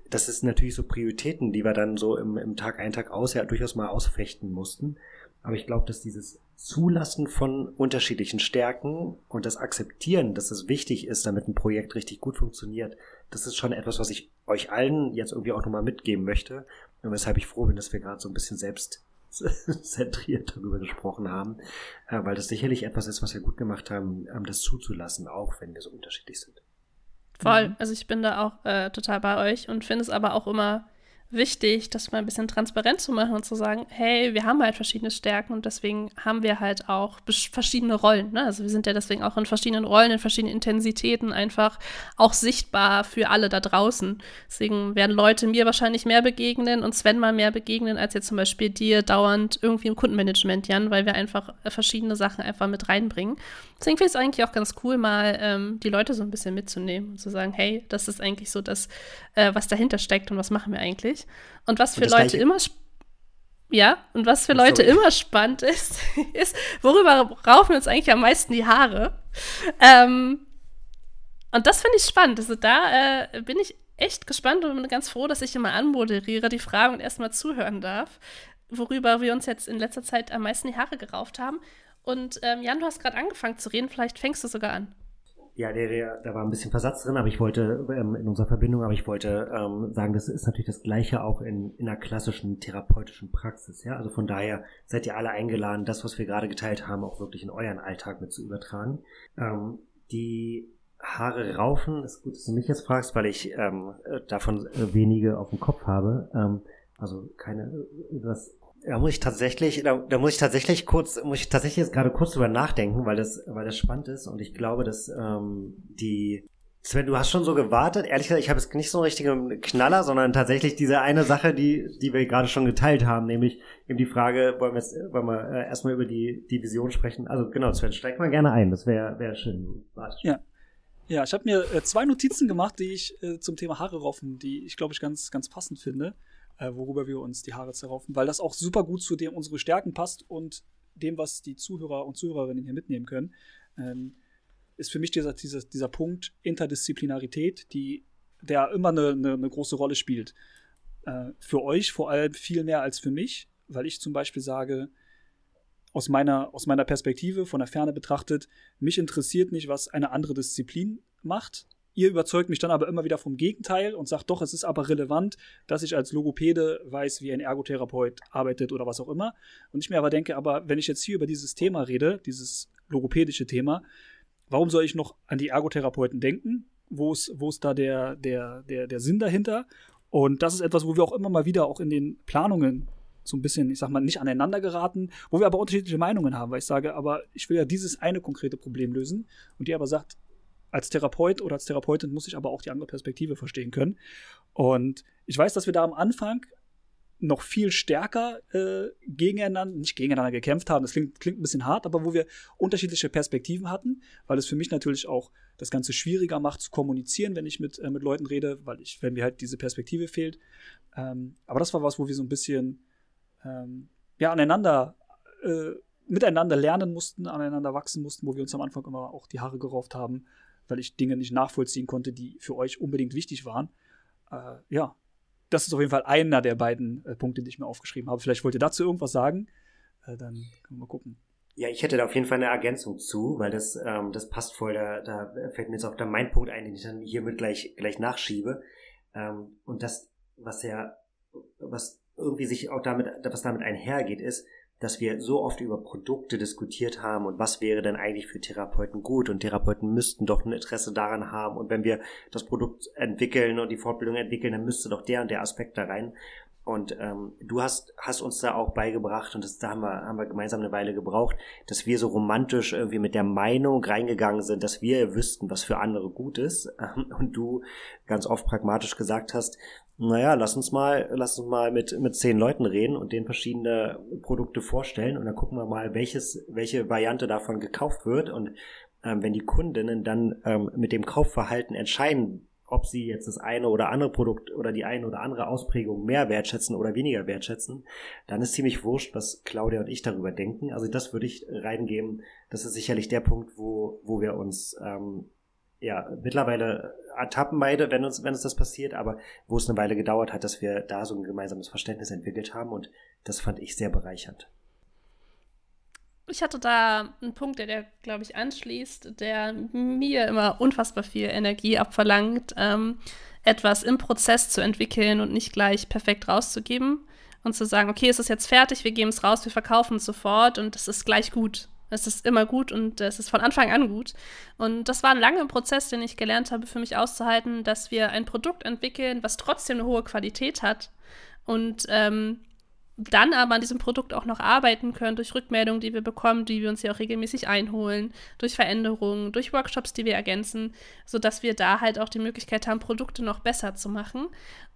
Das ist natürlich so Prioritäten, die wir dann so im, im Tag ein, Tag aus ja durchaus mal ausfechten mussten. Aber ich glaube, dass dieses Zulassen von unterschiedlichen Stärken und das Akzeptieren, dass es wichtig ist, damit ein Projekt richtig gut funktioniert, das ist schon etwas, was ich euch allen jetzt irgendwie auch nochmal mitgeben möchte. Und weshalb ich froh bin, dass wir gerade so ein bisschen selbst zentriert darüber gesprochen haben, äh, weil das sicherlich etwas ist, was wir gut gemacht haben, ähm, das zuzulassen, auch wenn wir so unterschiedlich sind. Voll. Mhm. Also ich bin da auch äh, total bei euch und finde es aber auch immer wichtig, das mal ein bisschen transparent zu machen und zu sagen, hey, wir haben halt verschiedene Stärken und deswegen haben wir halt auch verschiedene Rollen. Ne? Also wir sind ja deswegen auch in verschiedenen Rollen, in verschiedenen Intensitäten einfach auch sichtbar für alle da draußen. Deswegen werden Leute mir wahrscheinlich mehr begegnen und Sven mal mehr begegnen, als jetzt zum Beispiel dir dauernd irgendwie im Kundenmanagement, Jan, weil wir einfach verschiedene Sachen einfach mit reinbringen. Deswegen finde ich es eigentlich auch ganz cool, mal ähm, die Leute so ein bisschen mitzunehmen und zu sagen, hey, das ist eigentlich so das, äh, was dahinter steckt und was machen wir eigentlich. Und was für und Leute immer ja, und was für Leute immer spannend ist, ist, worüber raufen wir uns eigentlich am meisten die Haare? Ähm, und das finde ich spannend. Also da äh, bin ich echt gespannt und bin ganz froh, dass ich immer anmoderiere, die Fragen und erstmal zuhören darf, worüber wir uns jetzt in letzter Zeit am meisten die Haare gerauft haben. Und ähm, Jan, du hast gerade angefangen zu reden, vielleicht fängst du sogar an. Ja, der, der, da war ein bisschen Versatz drin, aber ich wollte ähm, in unserer Verbindung, aber ich wollte ähm, sagen, das ist natürlich das Gleiche auch in, in einer klassischen therapeutischen Praxis. Ja, also von daher seid ihr alle eingeladen, das, was wir gerade geteilt haben, auch wirklich in euren Alltag mit zu übertragen. Ähm, die Haare raufen, ist gut, dass du mich jetzt fragst, weil ich ähm, davon wenige auf dem Kopf habe. Ähm, also keine, das da muss ich tatsächlich, da, da muss ich tatsächlich kurz, muss ich tatsächlich jetzt gerade kurz drüber nachdenken, weil das, weil das spannend ist und ich glaube, dass ähm, die Sven, du hast schon so gewartet. Ehrlich gesagt, ich habe jetzt nicht so einen richtigen Knaller, sondern tatsächlich diese eine Sache, die, die wir gerade schon geteilt haben, nämlich eben die Frage, wollen wir jetzt, wollen wir äh, erstmal über die, die Vision sprechen? Also genau, Sven, steig mal gerne ein. Das wäre wäre schön. Ja. Ja, ich habe mir äh, zwei Notizen gemacht, die ich äh, zum Thema Haare raufen, die ich glaube ich ganz ganz passend finde äh, worüber wir uns die Haare zerraufen, weil das auch super gut zu dem unsere Stärken passt und dem, was die Zuhörer und Zuhörerinnen hier mitnehmen können, ähm, ist für mich dieser, dieser, dieser Punkt Interdisziplinarität, die, der immer eine, eine, eine große Rolle spielt. Äh, für euch vor allem viel mehr als für mich, weil ich zum Beispiel sage, aus meiner, aus meiner Perspektive, von der Ferne betrachtet, mich interessiert nicht, was eine andere Disziplin macht, Ihr überzeugt mich dann aber immer wieder vom Gegenteil und sagt doch, es ist aber relevant, dass ich als Logopäde weiß, wie ein Ergotherapeut arbeitet oder was auch immer. Und ich mir aber denke, aber wenn ich jetzt hier über dieses Thema rede, dieses logopädische Thema, warum soll ich noch an die Ergotherapeuten denken? Wo ist, wo ist da der, der, der, der Sinn dahinter? Und das ist etwas, wo wir auch immer mal wieder auch in den Planungen so ein bisschen, ich sag mal, nicht aneinander geraten, wo wir aber unterschiedliche Meinungen haben, weil ich sage, aber ich will ja dieses eine konkrete Problem lösen und die aber sagt, als Therapeut oder als Therapeutin muss ich aber auch die andere Perspektive verstehen können. Und ich weiß, dass wir da am Anfang noch viel stärker äh, gegeneinander, nicht gegeneinander gekämpft haben, das klingt, klingt ein bisschen hart, aber wo wir unterschiedliche Perspektiven hatten, weil es für mich natürlich auch das Ganze schwieriger macht zu kommunizieren, wenn ich mit, äh, mit Leuten rede, weil ich, wenn mir halt diese Perspektive fehlt. Ähm, aber das war was, wo wir so ein bisschen ähm, ja, aneinander, äh, miteinander lernen mussten, aneinander wachsen mussten, wo wir uns am Anfang immer auch die Haare gerauft haben weil ich Dinge nicht nachvollziehen konnte, die für euch unbedingt wichtig waren. Äh, ja, das ist auf jeden Fall einer der beiden äh, Punkte, die ich mir aufgeschrieben habe. Vielleicht wollt ihr dazu irgendwas sagen? Äh, dann können wir mal gucken. Ja, ich hätte da auf jeden Fall eine Ergänzung zu, weil das, ähm, das passt voll. Da, da fällt mir jetzt auch dann mein Punkt ein, den ich dann hiermit gleich, gleich nachschiebe. Ähm, und das, was ja, was irgendwie sich auch damit, was damit einhergeht, ist, dass wir so oft über Produkte diskutiert haben und was wäre denn eigentlich für Therapeuten gut und Therapeuten müssten doch ein Interesse daran haben und wenn wir das Produkt entwickeln und die Fortbildung entwickeln, dann müsste doch der und der Aspekt da rein. Und ähm, du hast, hast uns da auch beigebracht, und das, da haben wir, haben wir gemeinsam eine Weile gebraucht, dass wir so romantisch irgendwie mit der Meinung reingegangen sind, dass wir wüssten, was für andere gut ist. Und du ganz oft pragmatisch gesagt hast, naja, lass uns mal, lass uns mal mit, mit zehn Leuten reden und denen verschiedene Produkte vorstellen und dann gucken wir mal, welches, welche Variante davon gekauft wird und ähm, wenn die Kundinnen dann ähm, mit dem Kaufverhalten entscheiden, ob sie jetzt das eine oder andere Produkt oder die eine oder andere Ausprägung mehr wertschätzen oder weniger wertschätzen, dann ist ziemlich wurscht, was Claudia und ich darüber denken. Also das würde ich reingeben. Das ist sicherlich der Punkt, wo, wo wir uns ähm, ja mittlerweile ertappen beide, wenn uns, wenn uns das passiert, aber wo es eine Weile gedauert hat, dass wir da so ein gemeinsames Verständnis entwickelt haben und das fand ich sehr bereichernd. Ich hatte da einen Punkt, der, der glaube ich, anschließt, der mir immer unfassbar viel Energie abverlangt, ähm, etwas im Prozess zu entwickeln und nicht gleich perfekt rauszugeben und zu sagen, okay, es ist jetzt fertig, wir geben es raus, wir verkaufen es sofort und es ist gleich gut. Es ist immer gut und es ist von Anfang an gut. Und das war ein langer Prozess, den ich gelernt habe, für mich auszuhalten, dass wir ein Produkt entwickeln, was trotzdem eine hohe Qualität hat und ähm, dann aber an diesem Produkt auch noch arbeiten können durch Rückmeldungen, die wir bekommen, die wir uns ja auch regelmäßig einholen, durch Veränderungen, durch Workshops, die wir ergänzen, sodass wir da halt auch die Möglichkeit haben, Produkte noch besser zu machen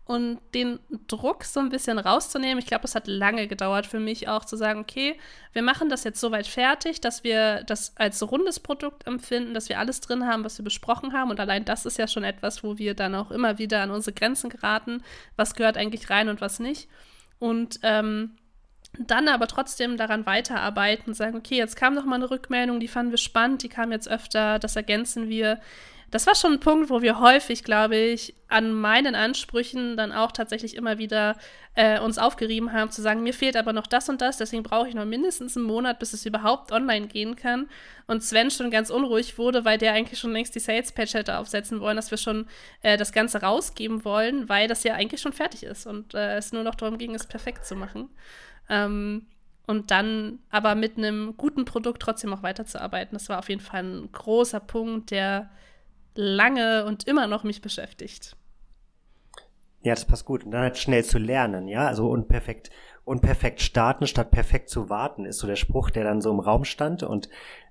und den Druck so ein bisschen rauszunehmen. Ich glaube, es hat lange gedauert für mich auch zu sagen, okay, wir machen das jetzt soweit fertig, dass wir das als rundes Produkt empfinden, dass wir alles drin haben, was wir besprochen haben und allein das ist ja schon etwas, wo wir dann auch immer wieder an unsere Grenzen geraten, was gehört eigentlich rein und was nicht. Und ähm, dann aber trotzdem daran weiterarbeiten, sagen, okay, jetzt kam noch mal eine Rückmeldung, die fanden wir spannend, die kam jetzt öfter, das ergänzen wir. Das war schon ein Punkt, wo wir häufig, glaube ich, an meinen Ansprüchen dann auch tatsächlich immer wieder äh, uns aufgerieben haben, zu sagen, mir fehlt aber noch das und das, deswegen brauche ich noch mindestens einen Monat, bis es überhaupt online gehen kann. Und Sven schon ganz unruhig wurde, weil der eigentlich schon längst die Sales-Page hätte aufsetzen wollen, dass wir schon äh, das Ganze rausgeben wollen, weil das ja eigentlich schon fertig ist und äh, es nur noch darum ging, es perfekt zu machen. Ähm, und dann aber mit einem guten Produkt trotzdem auch weiterzuarbeiten. Das war auf jeden Fall ein großer Punkt, der lange und immer noch mich beschäftigt. Ja, das passt gut. Und dann halt schnell zu lernen, ja, also unperfekt, starten statt perfekt zu warten, ist so der Spruch, der dann so im Raum stand und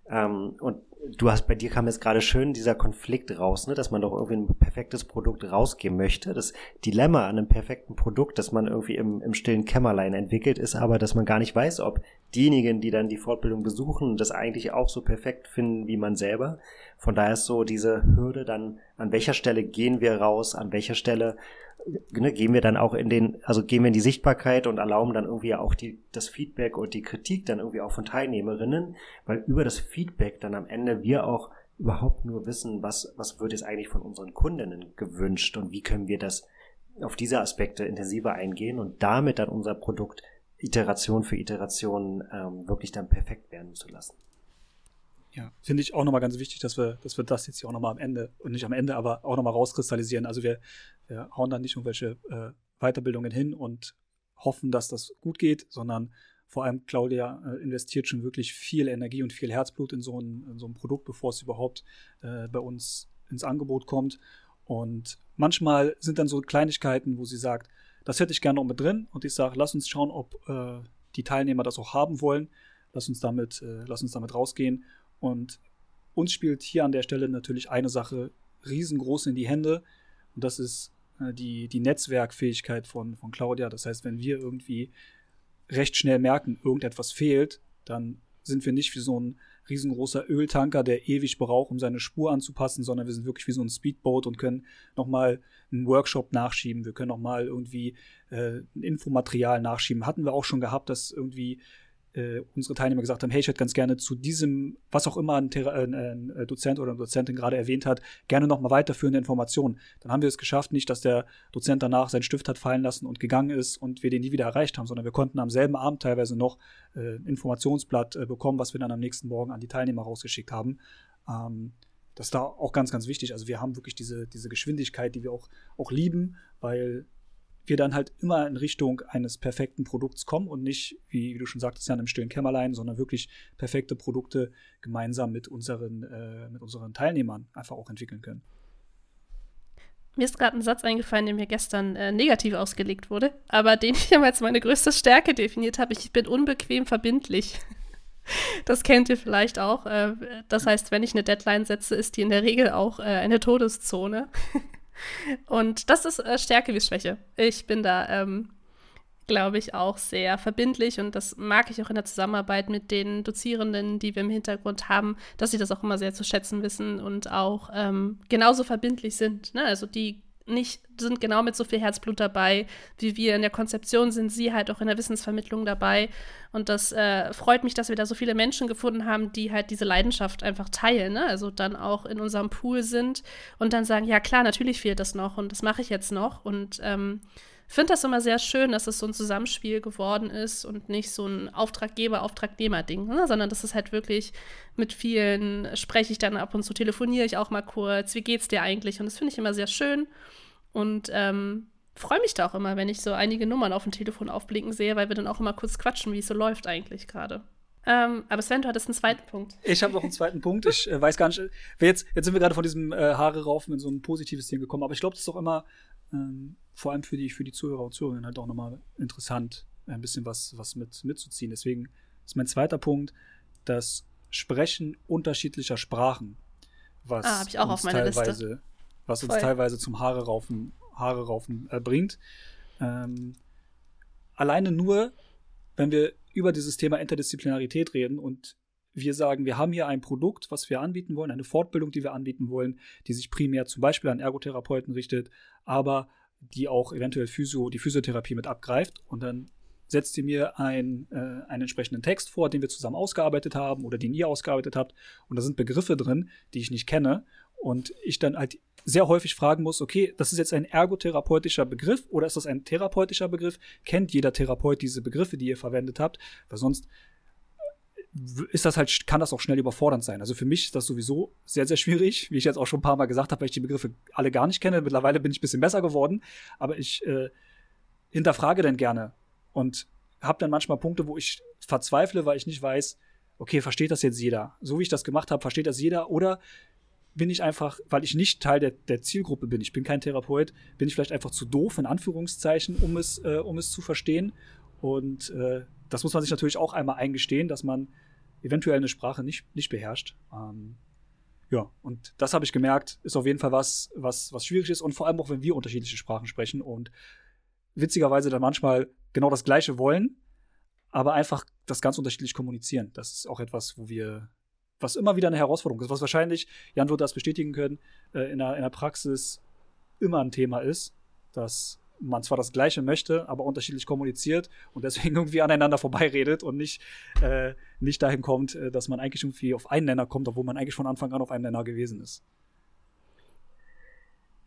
ähm, und du hast bei dir kam jetzt gerade schön dieser Konflikt raus, ne, dass man doch irgendwie ein perfektes Produkt rausgeben möchte. Das Dilemma an einem perfekten Produkt, das man irgendwie im, im stillen Kämmerlein entwickelt, ist aber, dass man gar nicht weiß, ob diejenigen, die dann die Fortbildung besuchen, das eigentlich auch so perfekt finden wie man selber. Von daher ist so diese Hürde dann, an welcher Stelle gehen wir raus, an welcher Stelle ne, gehen wir dann auch in den, also gehen wir in die Sichtbarkeit und erlauben dann irgendwie auch die, das Feedback und die Kritik dann irgendwie auch von Teilnehmerinnen, weil über das Feedback dann am Ende wir auch überhaupt nur wissen, was, was wird jetzt eigentlich von unseren Kundinnen gewünscht und wie können wir das auf diese Aspekte intensiver eingehen und damit dann unser Produkt Iteration für Iteration ähm, wirklich dann perfekt werden zu lassen. Ja, finde ich auch nochmal ganz wichtig, dass wir, dass wir das jetzt hier auch nochmal am Ende, und nicht am Ende, aber auch nochmal rauskristallisieren. Also wir, wir hauen dann nicht irgendwelche äh, Weiterbildungen hin und hoffen, dass das gut geht, sondern vor allem Claudia äh, investiert schon wirklich viel Energie und viel Herzblut in so ein, in so ein Produkt, bevor es überhaupt äh, bei uns ins Angebot kommt. Und manchmal sind dann so Kleinigkeiten, wo sie sagt, das hätte ich gerne noch mit drin. Und ich sage, lass uns schauen, ob äh, die Teilnehmer das auch haben wollen. Lass uns damit, äh, lass uns damit rausgehen. Und uns spielt hier an der Stelle natürlich eine Sache riesengroß in die Hände. Und das ist äh, die, die Netzwerkfähigkeit von, von Claudia. Das heißt, wenn wir irgendwie recht schnell merken, irgendetwas fehlt, dann sind wir nicht wie so ein riesengroßer Öltanker, der ewig braucht, um seine Spur anzupassen, sondern wir sind wirklich wie so ein Speedboat und können nochmal einen Workshop nachschieben. Wir können nochmal irgendwie äh, ein Infomaterial nachschieben. Hatten wir auch schon gehabt, dass irgendwie äh, unsere Teilnehmer gesagt haben, hey, ich hätte ganz gerne zu diesem, was auch immer ein, ein, ein Dozent oder eine Dozentin gerade erwähnt hat, gerne nochmal weiterführende Informationen. Dann haben wir es geschafft, nicht, dass der Dozent danach seinen Stift hat fallen lassen und gegangen ist und wir den nie wieder erreicht haben, sondern wir konnten am selben Abend teilweise noch äh, ein Informationsblatt äh, bekommen, was wir dann am nächsten Morgen an die Teilnehmer rausgeschickt haben. Ähm, das ist da auch ganz, ganz wichtig. Also wir haben wirklich diese, diese Geschwindigkeit, die wir auch, auch lieben, weil wir dann halt immer in Richtung eines perfekten Produkts kommen und nicht, wie, wie du schon sagtest, ja, einem stillen Kämmerlein, sondern wirklich perfekte Produkte gemeinsam mit unseren, äh, mit unseren Teilnehmern einfach auch entwickeln können. Mir ist gerade ein Satz eingefallen, der mir gestern äh, negativ ausgelegt wurde, aber den ich als meine größte Stärke definiert habe. Ich bin unbequem verbindlich. Das kennt ihr vielleicht auch. Äh, das heißt, wenn ich eine Deadline setze, ist die in der Regel auch äh, eine Todeszone. Und das ist äh, Stärke wie Schwäche. Ich bin da, ähm, glaube ich, auch sehr verbindlich und das mag ich auch in der Zusammenarbeit mit den Dozierenden, die wir im Hintergrund haben, dass sie das auch immer sehr zu schätzen wissen und auch ähm, genauso verbindlich sind. Ne? Also die nicht, sind genau mit so viel Herzblut dabei, wie wir in der Konzeption sind, sie halt auch in der Wissensvermittlung dabei. Und das äh, freut mich, dass wir da so viele Menschen gefunden haben, die halt diese Leidenschaft einfach teilen, ne? also dann auch in unserem Pool sind und dann sagen, ja klar, natürlich fehlt das noch und das mache ich jetzt noch. Und ähm, finde das immer sehr schön, dass es so ein Zusammenspiel geworden ist und nicht so ein Auftraggeber-Auftragnehmer-Ding, ne? sondern das ist halt wirklich mit vielen spreche ich dann ab und zu, telefoniere ich auch mal kurz, wie geht's dir eigentlich? Und das finde ich immer sehr schön und ähm, freue mich da auch immer, wenn ich so einige Nummern auf dem Telefon aufblinken sehe, weil wir dann auch immer kurz quatschen, wie es so läuft eigentlich gerade. Ähm, aber Sven, du hattest einen zweiten Punkt. Ich habe noch einen zweiten Punkt. Ich äh, weiß gar nicht, jetzt, jetzt sind wir gerade von diesem äh, Haare raufen in so ein positives Ding gekommen, aber ich glaube, das ist auch immer ähm, vor allem für die, für die Zuhörer und Zuhörerinnen halt auch nochmal interessant, ein bisschen was, was mit, mitzuziehen. Deswegen ist mein zweiter Punkt das Sprechen unterschiedlicher Sprachen. Was ah, meiner teilweise, Liste. Was uns teilweise zum Haare raufen, Haare raufen äh, bringt. Ähm, alleine nur, wenn wir über dieses Thema Interdisziplinarität reden und wir sagen, wir haben hier ein Produkt, was wir anbieten wollen, eine Fortbildung, die wir anbieten wollen, die sich primär zum Beispiel an Ergotherapeuten richtet, aber die auch eventuell Physio, die Physiotherapie mit abgreift. Und dann setzt ihr mir ein, äh, einen entsprechenden Text vor, den wir zusammen ausgearbeitet haben oder den ihr ausgearbeitet habt. Und da sind Begriffe drin, die ich nicht kenne. Und ich dann halt sehr häufig fragen muss, okay, das ist jetzt ein ergotherapeutischer Begriff oder ist das ein therapeutischer Begriff? Kennt jeder Therapeut diese Begriffe, die ihr verwendet habt? Weil sonst ist das halt, kann das auch schnell überfordernd sein. Also für mich ist das sowieso sehr, sehr schwierig, wie ich jetzt auch schon ein paar Mal gesagt habe, weil ich die Begriffe alle gar nicht kenne. Mittlerweile bin ich ein bisschen besser geworden, aber ich äh, hinterfrage dann gerne und habe dann manchmal Punkte, wo ich verzweifle, weil ich nicht weiß, okay, versteht das jetzt jeder? So wie ich das gemacht habe, versteht das jeder? Oder bin ich einfach, weil ich nicht Teil der, der Zielgruppe bin, ich bin kein Therapeut, bin ich vielleicht einfach zu doof, in Anführungszeichen, um es, äh, um es zu verstehen. Und äh, das muss man sich natürlich auch einmal eingestehen, dass man eventuell eine Sprache nicht, nicht beherrscht. Ähm, ja, und das habe ich gemerkt, ist auf jeden Fall was, was, was schwierig ist und vor allem auch, wenn wir unterschiedliche Sprachen sprechen und witzigerweise dann manchmal genau das Gleiche wollen, aber einfach das ganz unterschiedlich kommunizieren. Das ist auch etwas, wo wir, was immer wieder eine Herausforderung ist, was wahrscheinlich, Jan wird das bestätigen können, äh, in, der, in der Praxis immer ein Thema ist, dass man zwar das Gleiche möchte, aber unterschiedlich kommuniziert und deswegen irgendwie aneinander vorbeiredet und nicht, äh, nicht dahin kommt, äh, dass man eigentlich irgendwie auf einen Nenner kommt, obwohl man eigentlich von Anfang an auf einem Nenner gewesen ist.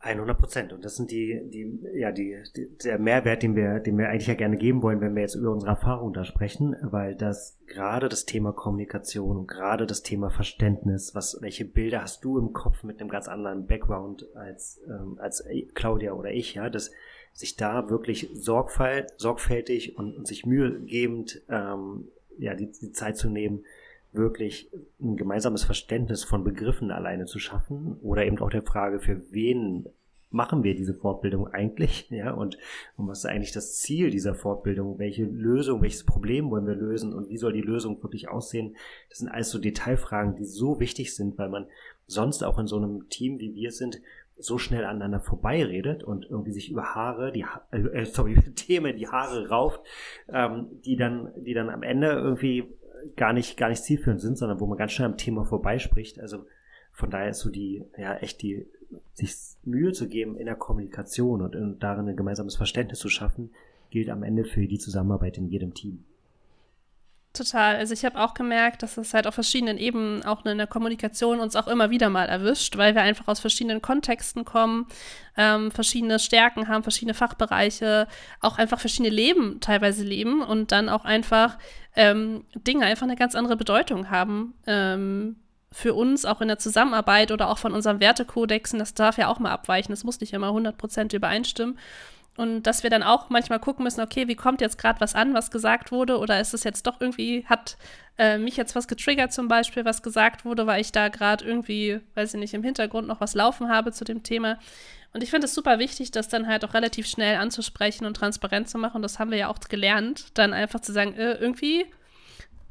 100 Prozent. Und das sind die, die, ja, die, die, der Mehrwert, den wir, den wir eigentlich ja gerne geben wollen, wenn wir jetzt über unsere Erfahrung da sprechen, weil das gerade das Thema Kommunikation und gerade das Thema Verständnis, was, welche Bilder hast du im Kopf mit einem ganz anderen Background als, ähm, als Claudia oder ich, ja, das, sich da wirklich sorgfalt, sorgfältig und, und sich mühegebend ähm, ja, die, die Zeit zu nehmen, wirklich ein gemeinsames Verständnis von Begriffen alleine zu schaffen oder eben auch der Frage, für wen machen wir diese Fortbildung eigentlich, ja, und, und was ist eigentlich das Ziel dieser Fortbildung, welche Lösung, welches Problem wollen wir lösen und wie soll die Lösung wirklich aussehen, das sind alles so Detailfragen, die so wichtig sind, weil man sonst auch in so einem Team, wie wir sind, so schnell aneinander vorbeiredet und irgendwie sich über Haare, die ha äh, sorry, Themen, die Haare rauft, ähm, die dann, die dann am Ende irgendwie gar nicht, gar nicht zielführend sind, sondern wo man ganz schnell am Thema vorbeispricht. Also von daher ist so die, ja, echt die, sich Mühe zu geben in der Kommunikation und, und darin ein gemeinsames Verständnis zu schaffen, gilt am Ende für die Zusammenarbeit in jedem Team. Total. Also ich habe auch gemerkt, dass es halt auf verschiedenen Ebenen auch in der Kommunikation uns auch immer wieder mal erwischt, weil wir einfach aus verschiedenen Kontexten kommen, ähm, verschiedene Stärken haben, verschiedene Fachbereiche, auch einfach verschiedene Leben teilweise leben und dann auch einfach ähm, Dinge einfach eine ganz andere Bedeutung haben. Ähm, für uns auch in der Zusammenarbeit oder auch von unserem Wertekodexen, das darf ja auch mal abweichen, das muss nicht immer 100% übereinstimmen. Und dass wir dann auch manchmal gucken müssen, okay, wie kommt jetzt gerade was an, was gesagt wurde, oder ist es jetzt doch irgendwie, hat äh, mich jetzt was getriggert zum Beispiel, was gesagt wurde, weil ich da gerade irgendwie, weiß ich nicht, im Hintergrund noch was laufen habe zu dem Thema. Und ich finde es super wichtig, das dann halt auch relativ schnell anzusprechen und transparent zu machen. Das haben wir ja auch gelernt, dann einfach zu sagen, äh, irgendwie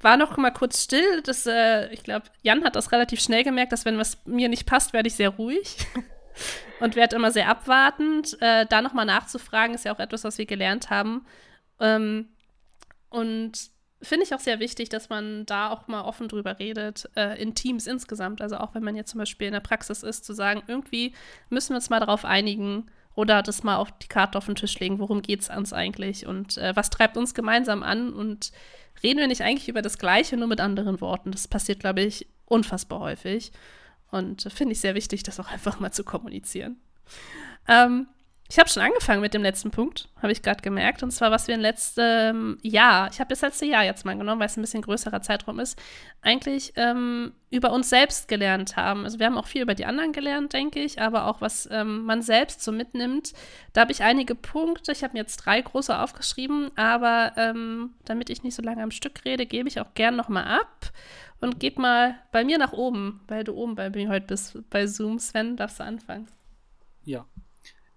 war noch mal kurz still. Das, äh, ich glaube, Jan hat das relativ schnell gemerkt, dass wenn was mir nicht passt, werde ich sehr ruhig. und werde immer sehr abwartend. Äh, da nochmal nachzufragen, ist ja auch etwas, was wir gelernt haben. Ähm, und finde ich auch sehr wichtig, dass man da auch mal offen drüber redet, äh, in Teams insgesamt. Also auch wenn man jetzt zum Beispiel in der Praxis ist, zu sagen, irgendwie müssen wir uns mal darauf einigen oder das mal auf die Karte auf den Tisch legen, worum geht es uns eigentlich und äh, was treibt uns gemeinsam an und reden wir nicht eigentlich über das Gleiche, nur mit anderen Worten. Das passiert, glaube ich, unfassbar häufig. Und finde ich sehr wichtig, das auch einfach mal zu kommunizieren. Ähm, ich habe schon angefangen mit dem letzten Punkt, habe ich gerade gemerkt. Und zwar, was wir im letzten Jahr, ich habe das letzte Jahr jetzt mal genommen, weil es ein bisschen größerer Zeitraum ist, eigentlich ähm, über uns selbst gelernt haben. Also wir haben auch viel über die anderen gelernt, denke ich, aber auch was ähm, man selbst so mitnimmt. Da habe ich einige Punkte, ich habe mir jetzt drei große aufgeschrieben, aber ähm, damit ich nicht so lange am Stück rede, gebe ich auch gern nochmal ab und gib mal bei mir nach oben, weil du oben bei mir heute bist, bei Zoom. Sven, darfst du anfangen? Ja.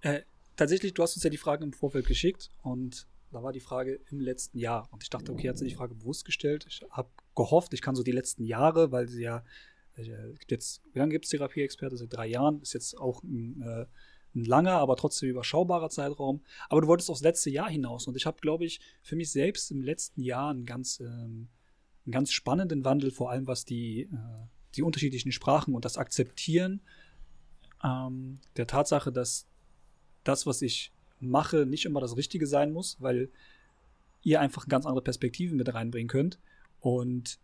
Äh, tatsächlich, du hast uns ja die Fragen im Vorfeld geschickt und da war die Frage im letzten Jahr. Und ich dachte, okay, hat sie die Frage bewusst gestellt. Ich habe gehofft, ich kann so die letzten Jahre, weil sie ja, äh, jetzt, wie lange gibt es Therapieexperte? Seit drei Jahren. Ist jetzt auch ein, äh, ein langer, aber trotzdem überschaubarer Zeitraum. Aber du wolltest aufs letzte Jahr hinaus. Und ich habe, glaube ich, für mich selbst im letzten Jahr ein ganz ähm, einen ganz spannenden Wandel, vor allem was die, äh, die unterschiedlichen Sprachen und das Akzeptieren ähm, der Tatsache, dass das, was ich mache, nicht immer das Richtige sein muss, weil ihr einfach ganz andere Perspektiven mit reinbringen könnt. Und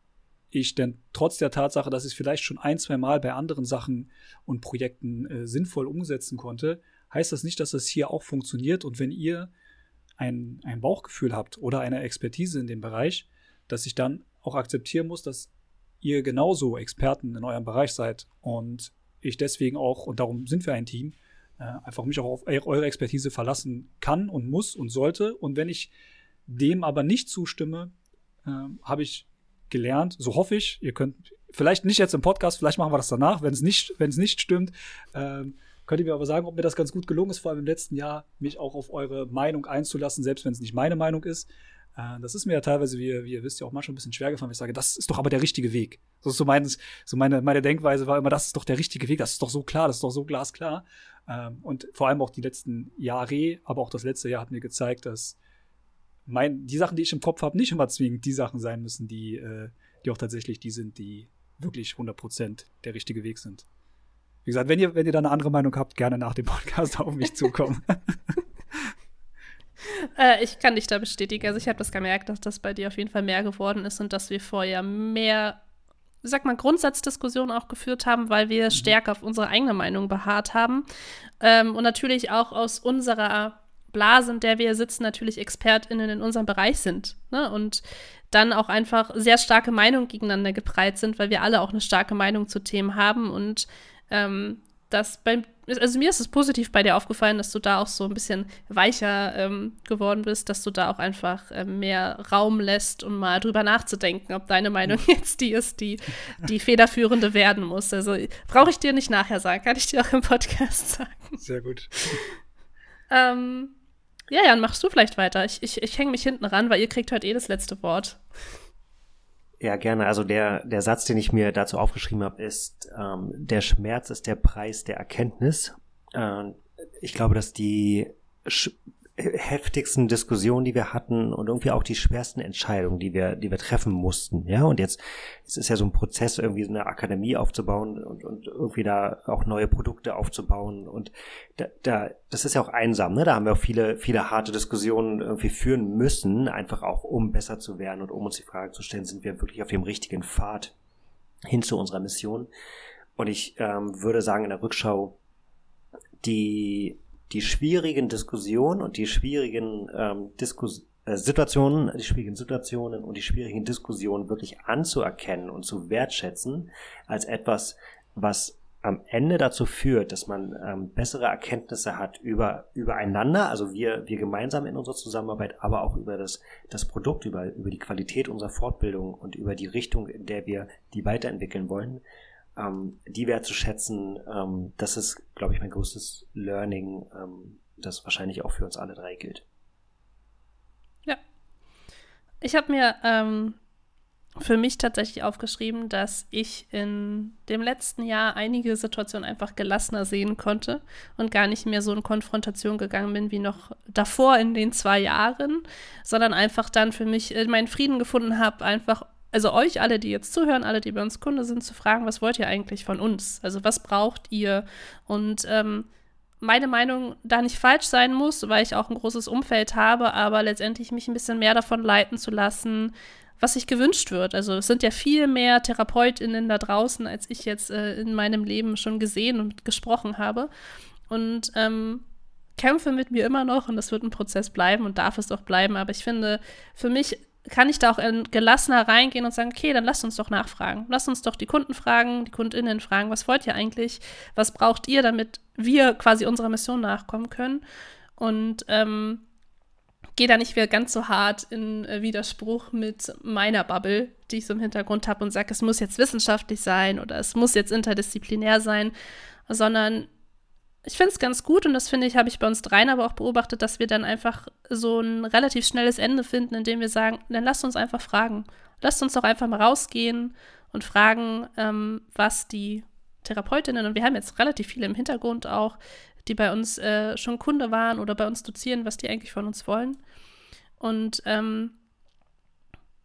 ich denn trotz der Tatsache, dass ich es vielleicht schon ein, zwei Mal bei anderen Sachen und Projekten äh, sinnvoll umsetzen konnte, heißt das nicht, dass das hier auch funktioniert. Und wenn ihr ein, ein Bauchgefühl habt oder eine Expertise in dem Bereich, dass ich dann auch akzeptieren muss, dass ihr genauso Experten in eurem Bereich seid und ich deswegen auch, und darum sind wir ein Team, äh, einfach mich auch auf eure Expertise verlassen kann und muss und sollte. Und wenn ich dem aber nicht zustimme, äh, habe ich gelernt, so hoffe ich, ihr könnt, vielleicht nicht jetzt im Podcast, vielleicht machen wir das danach, wenn es nicht, wenn es nicht stimmt, äh, könnt ihr mir aber sagen, ob mir das ganz gut gelungen ist, vor allem im letzten Jahr, mich auch auf eure Meinung einzulassen, selbst wenn es nicht meine Meinung ist. Äh, das ist mir ja teilweise, wie, wie ihr wisst, ja auch manchmal ein bisschen schwer gefallen, wenn ich sage, das ist doch aber der richtige Weg. Ist so, mein, so meine, meine Denkweise war immer, das ist doch der richtige Weg, das ist doch so klar, das ist doch so glasklar. Ähm, und vor allem auch die letzten Jahre, aber auch das letzte Jahr hat mir gezeigt, dass mein, die Sachen, die ich im Kopf habe, nicht immer zwingend die Sachen sein müssen, die, äh, die auch tatsächlich die sind, die wirklich 100% der richtige Weg sind. Wie gesagt, wenn ihr, wenn ihr da eine andere Meinung habt, gerne nach dem Podcast auf mich zukommen. Äh, ich kann dich da bestätigen. Also ich habe das gemerkt, dass das bei dir auf jeden Fall mehr geworden ist und dass wir vorher mehr, sag mal, Grundsatzdiskussionen auch geführt haben, weil wir mhm. stärker auf unsere eigene Meinung beharrt haben. Ähm, und natürlich auch aus unserer Blase, in der wir sitzen, natürlich ExpertInnen in unserem Bereich sind. Ne? Und dann auch einfach sehr starke Meinungen gegeneinander gepreit sind, weil wir alle auch eine starke Meinung zu Themen haben und ähm, das beim, also mir ist es positiv bei dir aufgefallen, dass du da auch so ein bisschen weicher ähm, geworden bist, dass du da auch einfach äh, mehr Raum lässt, um mal drüber nachzudenken, ob deine Meinung jetzt die ist, die die federführende werden muss. Also brauche ich dir nicht nachher sagen, kann ich dir auch im Podcast sagen. Sehr gut. ähm, ja, Jan, machst du vielleicht weiter. Ich, ich, ich hänge mich hinten ran, weil ihr kriegt heute eh das letzte Wort. Ja, gerne. Also der, der Satz, den ich mir dazu aufgeschrieben habe, ist, ähm, der Schmerz ist der Preis der Erkenntnis. Äh, ich glaube, dass die heftigsten Diskussionen, die wir hatten und irgendwie auch die schwersten Entscheidungen, die wir, die wir treffen mussten. Ja, und jetzt, es ist ja so ein Prozess, irgendwie so eine Akademie aufzubauen und, und irgendwie da auch neue Produkte aufzubauen. Und da, da, das ist ja auch einsam, ne? Da haben wir auch viele, viele harte Diskussionen irgendwie führen müssen, einfach auch um besser zu werden und um uns die Frage zu stellen, sind wir wirklich auf dem richtigen Pfad hin zu unserer Mission? Und ich ähm, würde sagen, in der Rückschau, die die schwierigen Diskussionen und die schwierigen ähm, Diskus äh, Situationen, die schwierigen Situationen und die schwierigen Diskussionen wirklich anzuerkennen und zu wertschätzen als etwas, was am Ende dazu führt, dass man ähm, bessere Erkenntnisse hat über übereinander, also wir wir gemeinsam in unserer Zusammenarbeit, aber auch über das das Produkt, über über die Qualität unserer Fortbildung und über die Richtung, in der wir die weiterentwickeln wollen, ähm, die wertzuschätzen, ähm, das ist, glaube ich, mein größtes Learning, ähm, das wahrscheinlich auch für uns alle drei gilt. Ja, ich habe mir ähm, für mich tatsächlich aufgeschrieben, dass ich in dem letzten Jahr einige Situationen einfach gelassener sehen konnte und gar nicht mehr so in Konfrontation gegangen bin wie noch davor in den zwei Jahren, sondern einfach dann für mich äh, meinen Frieden gefunden habe, einfach, also euch alle, die jetzt zuhören, alle, die bei uns Kunde sind, zu fragen, was wollt ihr eigentlich von uns? Also was braucht ihr? Und ähm, meine Meinung da nicht falsch sein muss, weil ich auch ein großes Umfeld habe, aber letztendlich mich ein bisschen mehr davon leiten zu lassen, was sich gewünscht wird. Also es sind ja viel mehr TherapeutInnen da draußen, als ich jetzt äh, in meinem Leben schon gesehen und gesprochen habe. Und ähm, kämpfe mit mir immer noch und das wird ein Prozess bleiben und darf es auch bleiben. Aber ich finde, für mich kann ich da auch gelassener reingehen und sagen, okay, dann lasst uns doch nachfragen. Lasst uns doch die Kunden fragen, die KundInnen fragen, was wollt ihr eigentlich? Was braucht ihr, damit wir quasi unserer Mission nachkommen können? Und ähm, gehe da nicht wieder ganz so hart in äh, Widerspruch mit meiner Bubble, die ich so im Hintergrund habe und sage, es muss jetzt wissenschaftlich sein oder es muss jetzt interdisziplinär sein, sondern ich finde es ganz gut und das finde ich, habe ich bei uns dreien aber auch beobachtet, dass wir dann einfach so ein relativ schnelles Ende finden, indem wir sagen, dann lasst uns einfach fragen. Lasst uns doch einfach mal rausgehen und fragen, ähm, was die Therapeutinnen, und wir haben jetzt relativ viele im Hintergrund auch, die bei uns äh, schon Kunde waren oder bei uns dozieren, was die eigentlich von uns wollen. Und ähm,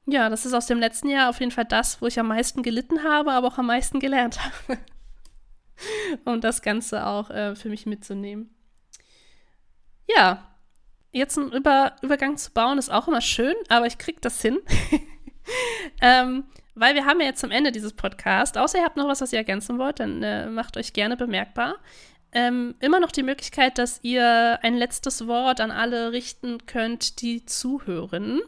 ja, das ist aus dem letzten Jahr auf jeden Fall das, wo ich am meisten gelitten habe, aber auch am meisten gelernt habe. um das Ganze auch äh, für mich mitzunehmen. Ja, jetzt einen Über Übergang zu bauen ist auch immer schön, aber ich krieg das hin. ähm, weil wir haben ja jetzt zum Ende dieses Podcasts, außer ihr habt noch was, was ihr ergänzen wollt, dann äh, macht euch gerne bemerkbar ähm, immer noch die Möglichkeit, dass ihr ein letztes Wort an alle richten könnt, die zuhören.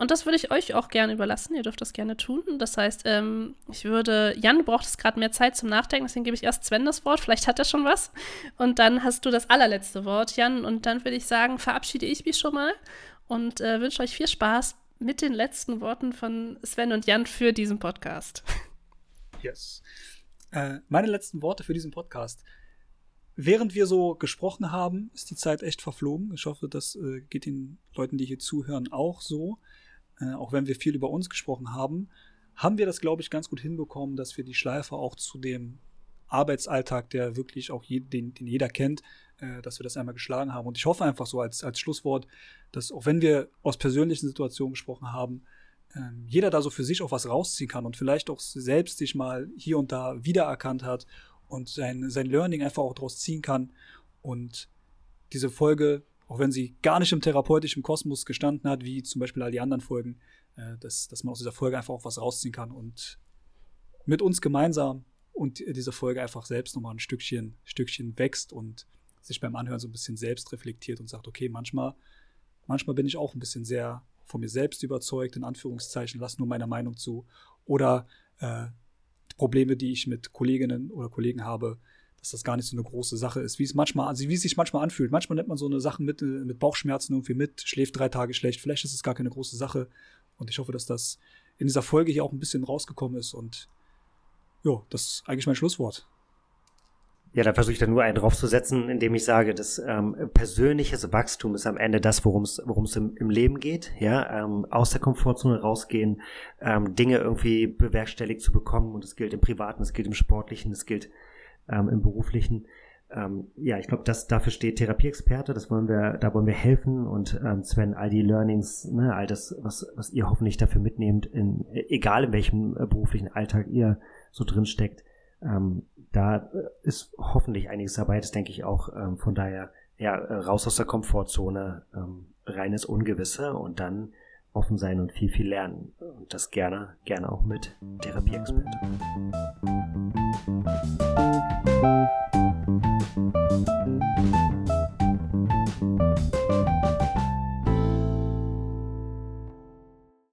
Und das würde ich euch auch gerne überlassen. Ihr dürft das gerne tun. Das heißt, ähm, ich würde, Jan, du brauchst gerade mehr Zeit zum Nachdenken, deswegen gebe ich erst Sven das Wort. Vielleicht hat er schon was. Und dann hast du das allerletzte Wort, Jan. Und dann würde ich sagen, verabschiede ich mich schon mal und äh, wünsche euch viel Spaß mit den letzten Worten von Sven und Jan für diesen Podcast. Yes. Äh, meine letzten Worte für diesen Podcast während wir so gesprochen haben, ist die Zeit echt verflogen. Ich hoffe, das äh, geht den Leuten, die hier zuhören, auch so. Äh, auch wenn wir viel über uns gesprochen haben, haben wir das, glaube ich, ganz gut hinbekommen, dass wir die Schleife auch zu dem Arbeitsalltag, der wirklich auch je, den, den jeder kennt, äh, dass wir das einmal geschlagen haben. Und ich hoffe einfach so als, als Schlusswort, dass auch wenn wir aus persönlichen Situationen gesprochen haben, ähm, jeder da so für sich auch was rausziehen kann und vielleicht auch selbst sich mal hier und da wiedererkannt hat und sein, sein Learning einfach auch daraus ziehen kann. Und diese Folge, auch wenn sie gar nicht im therapeutischen Kosmos gestanden hat, wie zum Beispiel all die anderen Folgen, äh, dass, dass man aus dieser Folge einfach auch was rausziehen kann und mit uns gemeinsam und diese Folge einfach selbst nochmal ein Stückchen, Stückchen wächst und sich beim Anhören so ein bisschen selbst reflektiert und sagt, okay, manchmal, manchmal bin ich auch ein bisschen sehr von mir selbst überzeugt, in Anführungszeichen, lass nur meiner Meinung zu. Oder äh, Probleme, die ich mit Kolleginnen oder Kollegen habe, dass das gar nicht so eine große Sache ist, wie es manchmal, also wie es sich manchmal anfühlt. Manchmal nimmt man so eine Sache mit, äh, mit Bauchschmerzen irgendwie mit, schläft drei Tage schlecht. Vielleicht ist es gar keine große Sache. Und ich hoffe, dass das in dieser Folge hier auch ein bisschen rausgekommen ist. Und ja, das ist eigentlich mein Schlusswort. Ja, da versuche ich dann nur einen draufzusetzen, indem ich sage, dass ähm, persönliches Wachstum ist am Ende das, worum es im, im Leben geht. Ja, ähm, aus der Komfortzone rausgehen, ähm, Dinge irgendwie bewerkstelligt zu bekommen. Und es gilt im Privaten, es gilt im Sportlichen, es gilt ähm, im Beruflichen. Ähm, ja, ich glaube, das dafür steht Therapieexperte. Das wollen wir, da wollen wir helfen. Und ähm, Sven, all die Learnings, ne, all das, was was ihr hoffentlich dafür mitnehmt, in, egal in welchem äh, beruflichen Alltag ihr so drin steckt ähm, da äh, ist hoffentlich einiges dabei, das denke ich auch. Ähm, von daher, ja, raus aus der Komfortzone, ähm, reines Ungewisse und dann offen sein und viel, viel lernen. Und das gerne, gerne auch mit Thank you.